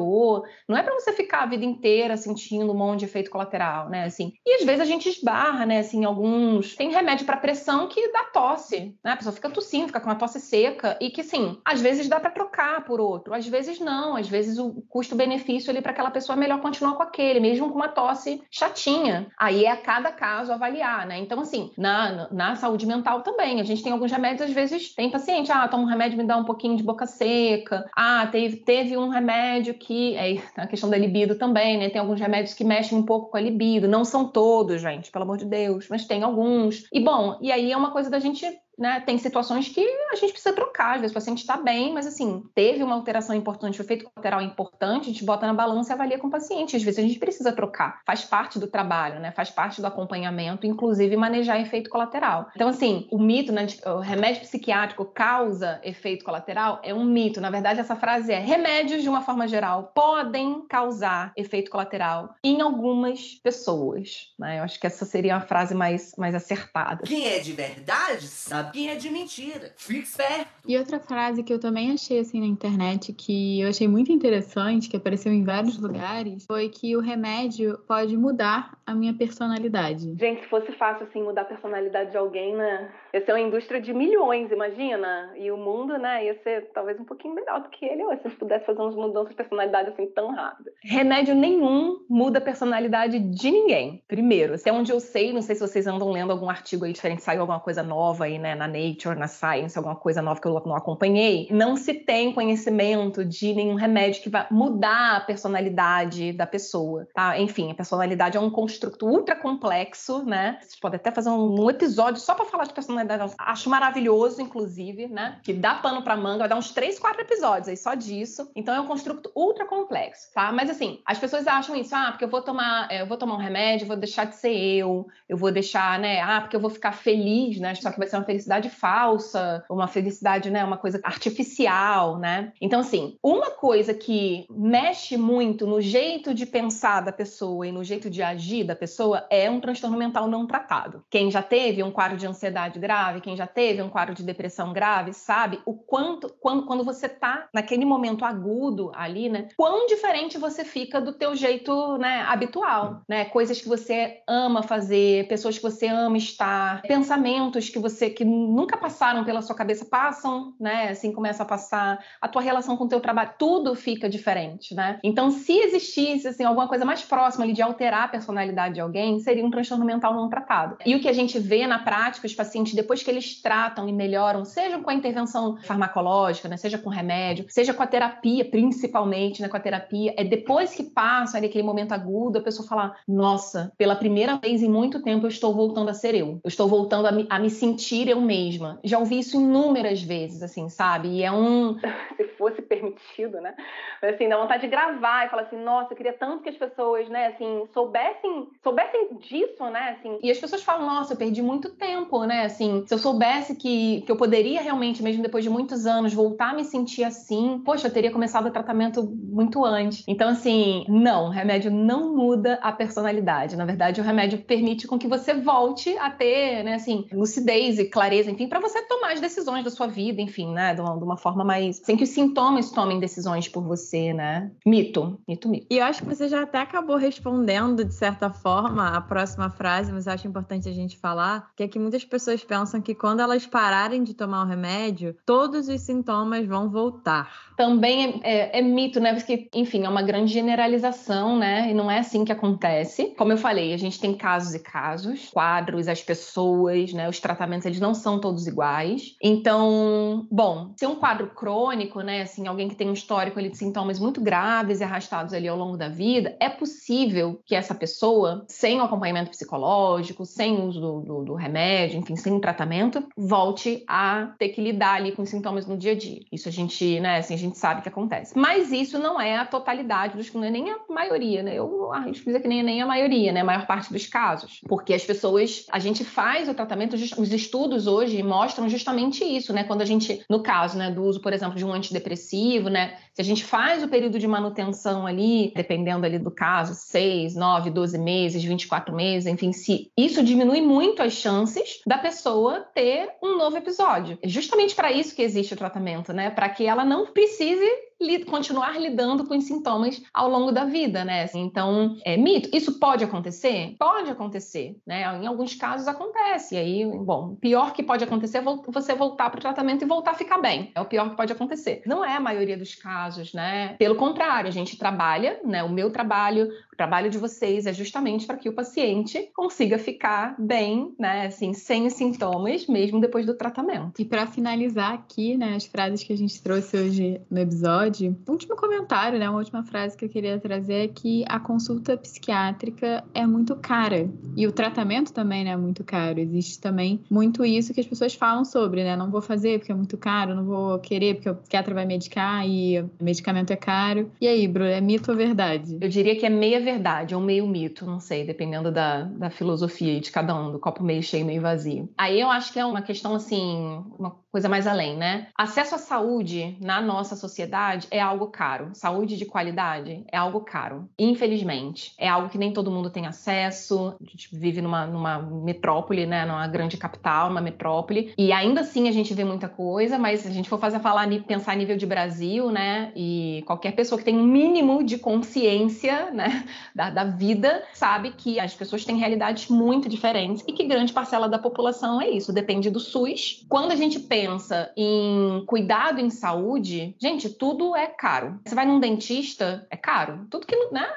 não é para você ficar a vida inteira sentindo um monte de efeito colateral, né? Assim, e às vezes a gente esbarra, né? Assim, alguns tem remédio para pressão que dá tosse, né? A pessoa fica tossindo, fica com uma tosse seca e que, sim, às vezes dá para trocar por outro, às vezes não, às vezes o custo-benefício ali para aquela pessoa é melhor continuar com aquele, mesmo com uma tosse chatinha. Aí é a cada caso avaliar, né? Então, assim, na, na saúde mental também, a gente tem alguns remédios, às vezes tem paciente, ah, toma um remédio me dá um pouquinho de boca seca, ah, teve, teve um remédio que é a questão da libido também, né? Tem alguns remédios que mexem um pouco com a libido. Não são todos, gente, pelo amor de Deus, mas tem alguns. E bom, e aí é uma coisa da gente né, tem situações que a gente precisa trocar, às vezes o paciente está bem, mas assim, teve uma alteração importante, o efeito colateral importante, a gente bota na balança e avalia com o paciente. Às vezes a gente precisa trocar, faz parte do trabalho, né? Faz parte do acompanhamento, inclusive manejar efeito colateral. Então, assim, o mito, né, de, o remédio psiquiátrico causa efeito colateral é um mito. Na verdade, essa frase é: remédios, de uma forma geral, podem causar efeito colateral em algumas pessoas. Né? Eu acho que essa seria a frase mais, mais acertada. Quem é de verdade sabe quem é de mentira. Fique esperto. E outra frase que eu também achei assim na internet que eu achei muito interessante, que apareceu em vários lugares, foi que o remédio pode mudar a minha personalidade. Gente, se fosse fácil assim mudar a personalidade de alguém, né? Ia ser uma indústria de milhões, imagina? E o mundo, né, ia ser talvez um pouquinho melhor do que ele, ou se a gente pudesse fazer umas mudanças de personalidade assim tão rápidas. Remédio nenhum muda a personalidade de ninguém. Primeiro, se é onde eu sei, não sei se vocês andam lendo algum artigo aí diferente, saiu alguma coisa nova aí, né, na Nature, na Science, alguma coisa nova que eu não acompanhei, não se tem conhecimento de nenhum remédio que vai mudar a personalidade da pessoa, tá? Enfim, a personalidade é um construto ultra complexo, né? Vocês podem até fazer um, episódio só para falar de personalidade. Acho maravilhoso, inclusive, né? Que dá pano para manga, vai dar uns três, quatro episódios aí só disso. Então é um construto ultra complexo, tá? Mas assim, as pessoas acham isso, ah, porque eu vou tomar, eu vou tomar um remédio, vou deixar de ser eu, eu vou deixar, né? Ah, porque eu vou ficar feliz, né? Só que vai ser uma felicidade falsa, uma felicidade, né? Uma coisa artificial, né? Então, assim, uma coisa que mexe muito no jeito de pensar da pessoa e no jeito de agir da pessoa é um transtorno mental não tratado. Quem já teve um quadro de ansiedade grave, quem já teve um quadro de depressão grave, sabe o quanto, quando, quando você tá naquele momento agudo ali, né? Quão diferente você fica do teu jeito, né, habitual, né? Coisas que você ama fazer, pessoas que você ama estar, pensamentos que você que nunca passaram pela sua cabeça passam, né? Assim começa a passar, a tua relação com o teu trabalho, tudo fica diferente, né? Então, se existisse assim alguma coisa mais próxima ali de alterar a personalidade de alguém, seria um transtorno mental não tratado. E o que a gente vê na prática, os pacientes depois que eles tratam e melhoram, seja com a intervenção farmacológica, né, seja com remédio, seja com a terapia, principalmente, né, com a terapia, é depois que passa ali aquele momento agudo, a pessoa fala: "Nossa, pela primeira vez em muito tempo eu estou voltando a ser eu. Eu estou voltando a me, a me sentir eu mesma". Já ouvi isso inúmeras vezes, assim, sabe? E é um se fosse permitido, né? Mas, assim, dá vontade de gravar e falar assim, nossa, eu queria tanto que as pessoas, né, assim, soubessem, soubessem disso, né, assim. E as pessoas falam, nossa, eu perdi muito tempo, né, assim, se eu soubesse que, que eu poderia realmente, mesmo depois de muitos anos, voltar a me sentir assim, poxa, eu teria começado o tratamento muito antes. Então, assim, não, o remédio não muda a personalidade. Na verdade, o remédio permite com que você volte a ter, né, assim, lucidez e clareza, enfim, para você tomar as decisões da sua vida, enfim, né, de uma, de uma forma mais, sem que os sintomas tomem decisões por você, né? Mito, mito, mito. E eu acho que você já até acabou respondendo, de certa forma, a próxima frase, mas eu acho importante a gente falar, que é que muitas pessoas pensam que quando elas pararem de tomar o remédio, todos os sintomas vão voltar. Também é, é, é mito, né? Porque, enfim, é uma grande generalização, né? E não é assim que acontece. Como eu falei, a gente tem casos e casos, quadros, as pessoas, né? Os tratamentos, eles não são todos iguais. Então, bom, se é um quadro crônico, né? Assim, alguém que tem um histórico ali, de sintomas muito graves e arrastados ali ao longo da vida, é possível que essa pessoa, sem o acompanhamento psicológico, sem o uso do, do, do remédio, enfim, sem o tratamento, volte a ter que lidar ali com os sintomas no dia a dia. Isso a gente, né? Assim, a gente sabe que acontece. Mas isso não é a totalidade dos não é nem a maioria, né? Eu arrisco dizer que nem, nem a maioria, né? A maior parte dos casos. Porque as pessoas, a gente faz o tratamento, os estudos hoje mostram justamente isso, né? Quando a gente, no caso, né, do uso, por exemplo, de um antidepressivo, né? Se a gente faz o período de manutenção ali, dependendo ali do caso, 6, 9, 12 meses, 24 meses, enfim, se isso diminui muito as chances da pessoa ter um novo episódio. É justamente para isso que existe o tratamento, né? Para que ela não precise continuar lidando com os sintomas ao longo da vida, né? Então, é mito. Isso pode acontecer? Pode acontecer, né? Em alguns casos acontece. E aí, bom, pior que pode acontecer é você voltar para o tratamento e voltar a ficar bem. É o pior que pode acontecer. Não é a maioria dos casos, né? Pelo contrário, a gente trabalha, né? O meu trabalho, trabalho de vocês é justamente para que o paciente consiga ficar bem, né? Assim, sem sintomas, mesmo depois do tratamento. E para finalizar aqui, né, as frases que a gente trouxe hoje no episódio, último comentário, né? Uma última frase que eu queria trazer é que a consulta psiquiátrica é muito cara. E o tratamento também né, é muito caro. Existe também muito isso que as pessoas falam sobre, né? Não vou fazer porque é muito caro, não vou querer porque o psiquiatra vai medicar e medicamento é caro. E aí, Bruno, é mito ou verdade? Eu diria que é meia verdade, ou meio mito, não sei, dependendo da, da filosofia de cada um, do copo meio cheio, meio vazio. Aí eu acho que é uma questão, assim, uma coisa mais além, né? Acesso à saúde na nossa sociedade é algo caro. Saúde de qualidade é algo caro. Infelizmente. É algo que nem todo mundo tem acesso. A gente vive numa, numa metrópole, né? Numa grande capital, uma metrópole. E ainda assim a gente vê muita coisa, mas se a gente for fazer falar, pensar a nível de Brasil, né? E qualquer pessoa que tem um mínimo de consciência, né? Da, da vida, sabe que as pessoas têm realidades muito diferentes e que grande parcela da população é isso, depende do SUS. Quando a gente pensa em cuidado em saúde, gente, tudo é caro. Você vai num dentista, é caro. Tudo que, né?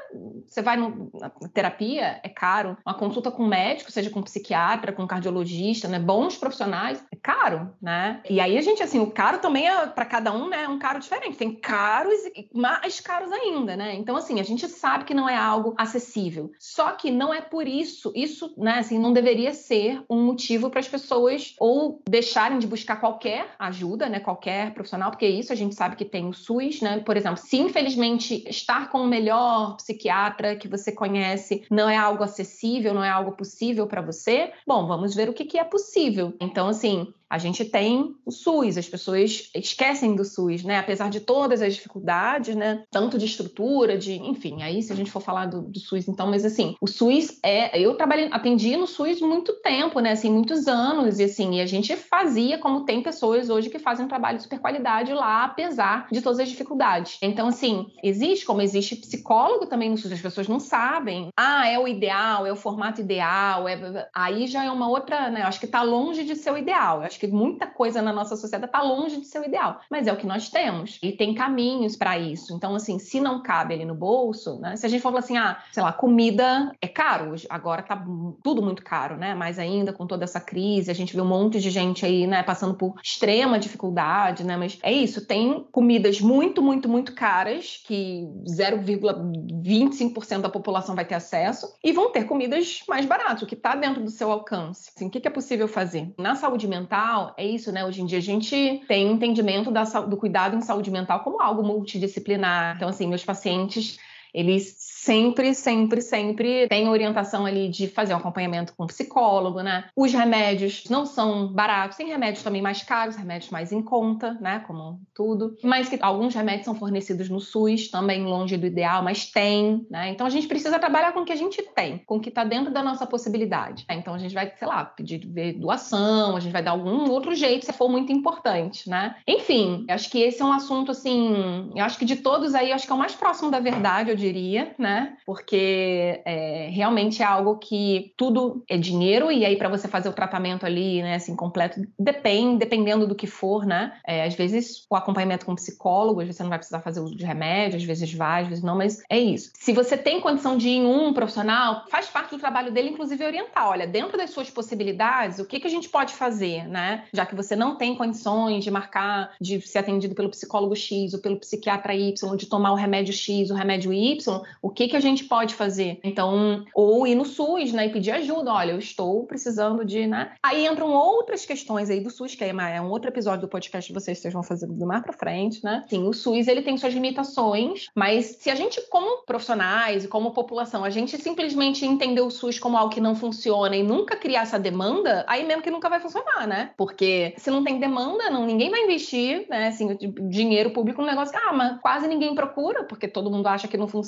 Você vai na terapia, é caro. Uma consulta com médico, seja com psiquiatra, com cardiologista, né? Bons profissionais, é caro, né? E aí a gente, assim, o caro também é para cada um, né? É um caro diferente. Tem caros e mais caros ainda, né? Então, assim, a gente sabe que não é algo acessível. Só que não é por isso, isso, né? Assim, não deveria ser um motivo para as pessoas ou deixarem de buscar qualquer ajuda, né? Qualquer profissional, porque isso a gente sabe que tem o SUS, né? Por exemplo, se infelizmente estar com o melhor psiquiatra que você conhece não é algo acessível, não é algo possível para você, bom, vamos ver o que, que é possível. Então, assim, a gente tem o SUS, as pessoas esquecem do SUS, né? Apesar de todas as dificuldades, né? Tanto de estrutura, de, enfim, aí se a gente for falar do, do SUS, então, mas assim, o SUS é. Eu trabalhei, atendi no SUS muito tempo, né? Assim, muitos anos, e assim, e a gente fazia como tem pessoas hoje que fazem um trabalho de super qualidade lá, apesar de todas as dificuldades. Então, assim, existe, como existe psicólogo também no SUS, as pessoas não sabem. Ah, é o ideal, é o formato ideal, é... aí já é uma outra, né? Eu acho que tá longe de ser o ideal. Eu acho que muita coisa na nossa sociedade está longe de ser o ideal, mas é o que nós temos e tem caminhos para isso. Então, assim, se não cabe ali no bolso, né? Se a gente for assim, ah, sei lá, comida é caro, agora tá tudo muito caro, né? Mais ainda com toda essa crise, a gente vê um monte de gente aí, né, passando por extrema dificuldade, né? Mas é isso, tem comidas muito, muito, muito caras que 0,25% da população vai ter acesso e vão ter comidas mais baratas, o que está dentro do seu alcance. Assim, o que é possível fazer? Na saúde mental, mental, é isso, né? Hoje em dia a gente tem entendimento da, do cuidado em saúde mental como algo multidisciplinar. Então, assim, meus pacientes eles sempre, sempre, sempre têm orientação ali de fazer um acompanhamento com um psicólogo, né? Os remédios não são baratos, tem remédios também mais caros, remédios mais em conta, né? Como tudo. Mas que alguns remédios são fornecidos no SUS, também longe do ideal, mas tem, né? Então a gente precisa trabalhar com o que a gente tem, com o que está dentro da nossa possibilidade. Então a gente vai, sei lá, pedir doação, a gente vai dar algum outro jeito se for muito importante, né? Enfim, acho que esse é um assunto assim, eu acho que de todos aí, acho que é o mais próximo da verdade, eu diria, né? Porque é, realmente é algo que tudo é dinheiro e aí para você fazer o tratamento ali, né, assim, completo, depende, dependendo do que for, né? É, às vezes o acompanhamento com psicólogo, você não vai precisar fazer uso de remédio, às vezes vai, às vezes não, mas é isso. Se você tem condição de ir em um profissional, faz parte do trabalho dele, inclusive, orientar. Olha, dentro das suas possibilidades, o que, que a gente pode fazer, né? Já que você não tem condições de marcar, de ser atendido pelo psicólogo X ou pelo psiquiatra Y, de tomar o remédio X, o remédio Y, o que, que a gente pode fazer? Então, ou ir no SUS, né, e pedir ajuda. Olha, eu estou precisando de, né? Aí entram outras questões aí do SUS, que é um outro episódio do podcast que vocês vão fazer do mais para frente, né? Sim, o SUS ele tem suas limitações, mas se a gente, como profissionais e como população, a gente simplesmente entender o SUS como algo que não funciona e nunca criar essa demanda, aí mesmo que nunca vai funcionar, né? Porque se não tem demanda, não, ninguém vai investir, né? Assim, dinheiro público num negócio que, ah, mas quase ninguém procura, porque todo mundo acha que não funciona,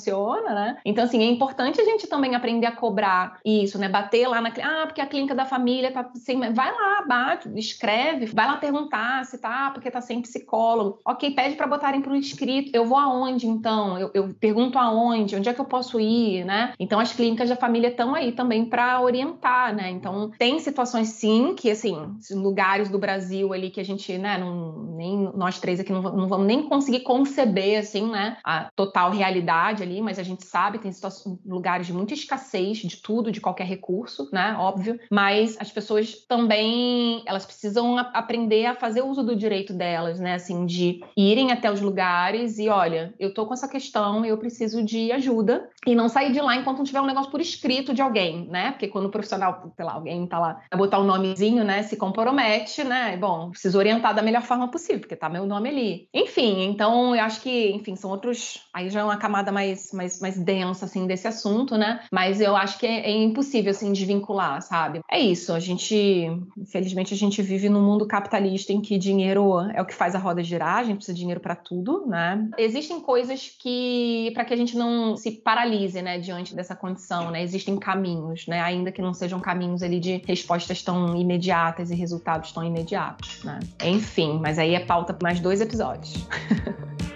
né? Então, assim, é importante a gente também aprender a cobrar isso, né? Bater lá na. Ah, porque a clínica da família tá sem. Vai lá, bate, escreve, vai lá perguntar se tá, porque tá sem psicólogo. Ok, pede para botarem para o escrito. Eu vou aonde, então? Eu, eu pergunto aonde, onde é que eu posso ir, né? Então, as clínicas da família estão aí também para orientar, né? Então, tem situações, sim, que, assim, lugares do Brasil ali que a gente, né, não, nem nós três aqui não, não vamos nem conseguir conceber, assim, né, a total realidade ali, mas a gente sabe, tem lugares de muita escassez de tudo, de qualquer recurso, né? Óbvio. Mas as pessoas também, elas precisam aprender a fazer uso do direito delas, né? Assim, de irem até os lugares e, olha, eu tô com essa questão, eu preciso de ajuda. E não sair de lá enquanto não tiver um negócio por escrito de alguém, né? Porque quando o profissional, sei lá, alguém tá lá, vai botar o um nomezinho, né? Se compromete, né? Bom, preciso orientar da melhor forma possível, porque tá meu nome ali. Enfim, então eu acho que, enfim, são outros. Aí já é uma camada mais mais, mais, mais densa, assim, desse assunto, né? Mas eu acho que é, é impossível, assim, desvincular, sabe? É isso, a gente, infelizmente, a gente vive num mundo capitalista em que dinheiro é o que faz a roda girar, a gente precisa de dinheiro para tudo, né? Existem coisas que, para que a gente não se paralise, né, diante dessa condição, né? Existem caminhos, né? Ainda que não sejam caminhos ali de respostas tão imediatas e resultados tão imediatos, né? Enfim, mas aí é pauta para mais dois episódios.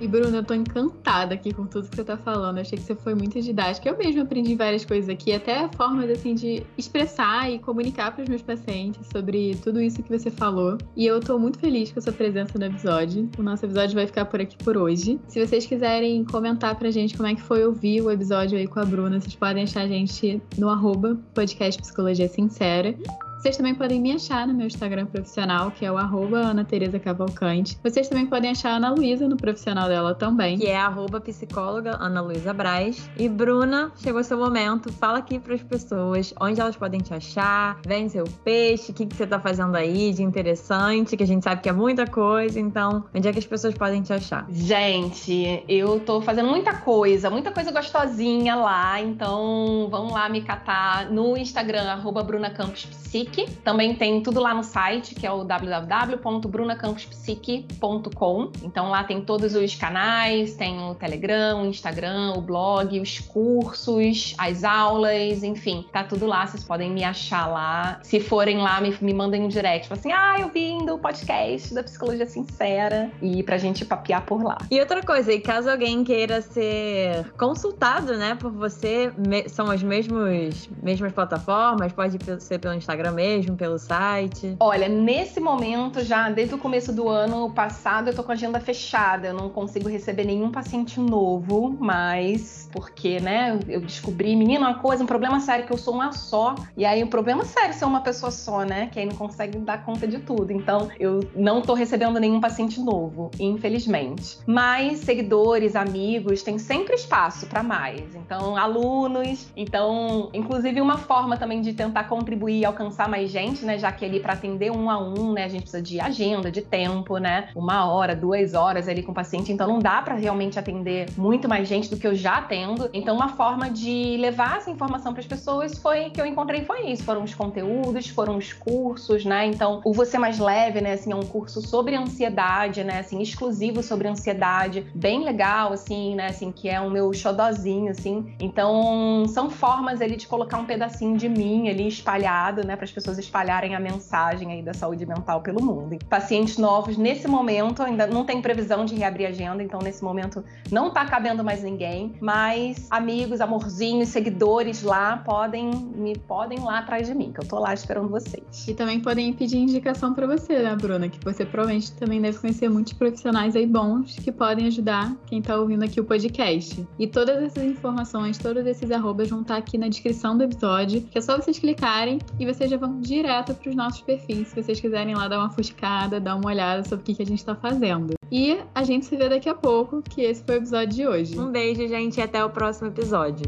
E Bruna, eu tô encantada aqui com tudo que você tá falando. Eu achei que você foi muito didática. Eu mesmo aprendi várias coisas aqui, até formas assim de expressar e comunicar para os meus pacientes sobre tudo isso que você falou. E eu tô muito feliz com a sua presença no episódio. O nosso episódio vai ficar por aqui por hoje. Se vocês quiserem comentar pra gente como é que foi ouvir o episódio aí com a Bruna, vocês podem achar a gente no arroba podcast Psicologia Sincera. Vocês também podem me achar no meu Instagram profissional, que é o arroba Ana Tereza Cavalcante. Vocês também podem achar a Ana Luísa no profissional dela também. Que é arroba psicóloga Ana Luísa Braz. E Bruna, chegou seu momento. Fala aqui para as pessoas onde elas podem te achar, vende seu peixe, o que, que você tá fazendo aí de interessante, que a gente sabe que é muita coisa. Então, onde é que as pessoas podem te achar? Gente, eu tô fazendo muita coisa, muita coisa gostosinha lá. Então, vamos lá me catar no Instagram, arroba Bruna Campos Psique também tem tudo lá no site, que é o www.brunacampospsique.com. Então lá tem todos os canais, tem o Telegram, o Instagram, o blog, os cursos, as aulas, enfim, tá tudo lá. Vocês podem me achar lá. Se forem lá, me, me mandem um direct. Tipo assim, ah, eu vim do podcast da Psicologia Sincera. E pra gente papear por lá. E outra coisa, e caso alguém queira ser consultado, né, por você, são as mesmos, mesmas plataformas, pode ser pelo Instagram mesmo, pelo site? Olha, nesse momento, já desde o começo do ano passado, eu tô com a agenda fechada. Eu não consigo receber nenhum paciente novo, mas porque, né, eu descobri, menina, uma coisa, um problema sério, que eu sou uma só. E aí, o um problema sério ser uma pessoa só, né? Que aí não consegue dar conta de tudo. Então, eu não tô recebendo nenhum paciente novo, infelizmente. Mas seguidores, amigos, tem sempre espaço para mais. Então, alunos. Então, inclusive, uma forma também de tentar contribuir e alcançar mais gente, né? Já que ali para atender um a um, né, a gente precisa de agenda, de tempo, né? Uma hora, duas horas ali com o paciente, então não dá para realmente atender muito mais gente do que eu já atendo. Então, uma forma de levar essa informação para as pessoas foi que eu encontrei foi isso, foram os conteúdos, foram os cursos, né? Então, o você mais leve, né, assim, é um curso sobre ansiedade, né, assim, exclusivo sobre ansiedade, bem legal, assim, né, assim, que é o meu xodozinho, assim. Então, são formas ali de colocar um pedacinho de mim ali espalhado, né, para as espalharem a mensagem aí da saúde mental pelo mundo. Pacientes novos, nesse momento, ainda não tem previsão de reabrir agenda, então nesse momento não tá cabendo mais ninguém, mas amigos, amorzinhos, seguidores lá podem me podem lá atrás de mim, que eu tô lá esperando vocês. E também podem pedir indicação para você, né, Bruna, que você provavelmente também deve conhecer muitos profissionais aí bons que podem ajudar quem tá ouvindo aqui o podcast. E todas essas informações, todos esses arrobas vão estar tá aqui na descrição do episódio, que é só vocês clicarem e vocês já vão direto para os nossos perfis, se vocês quiserem lá dar uma fuscada, dar uma olhada sobre o que, que a gente está fazendo. E a gente se vê daqui a pouco, que esse foi o episódio de hoje. Um beijo, gente, e até o próximo episódio.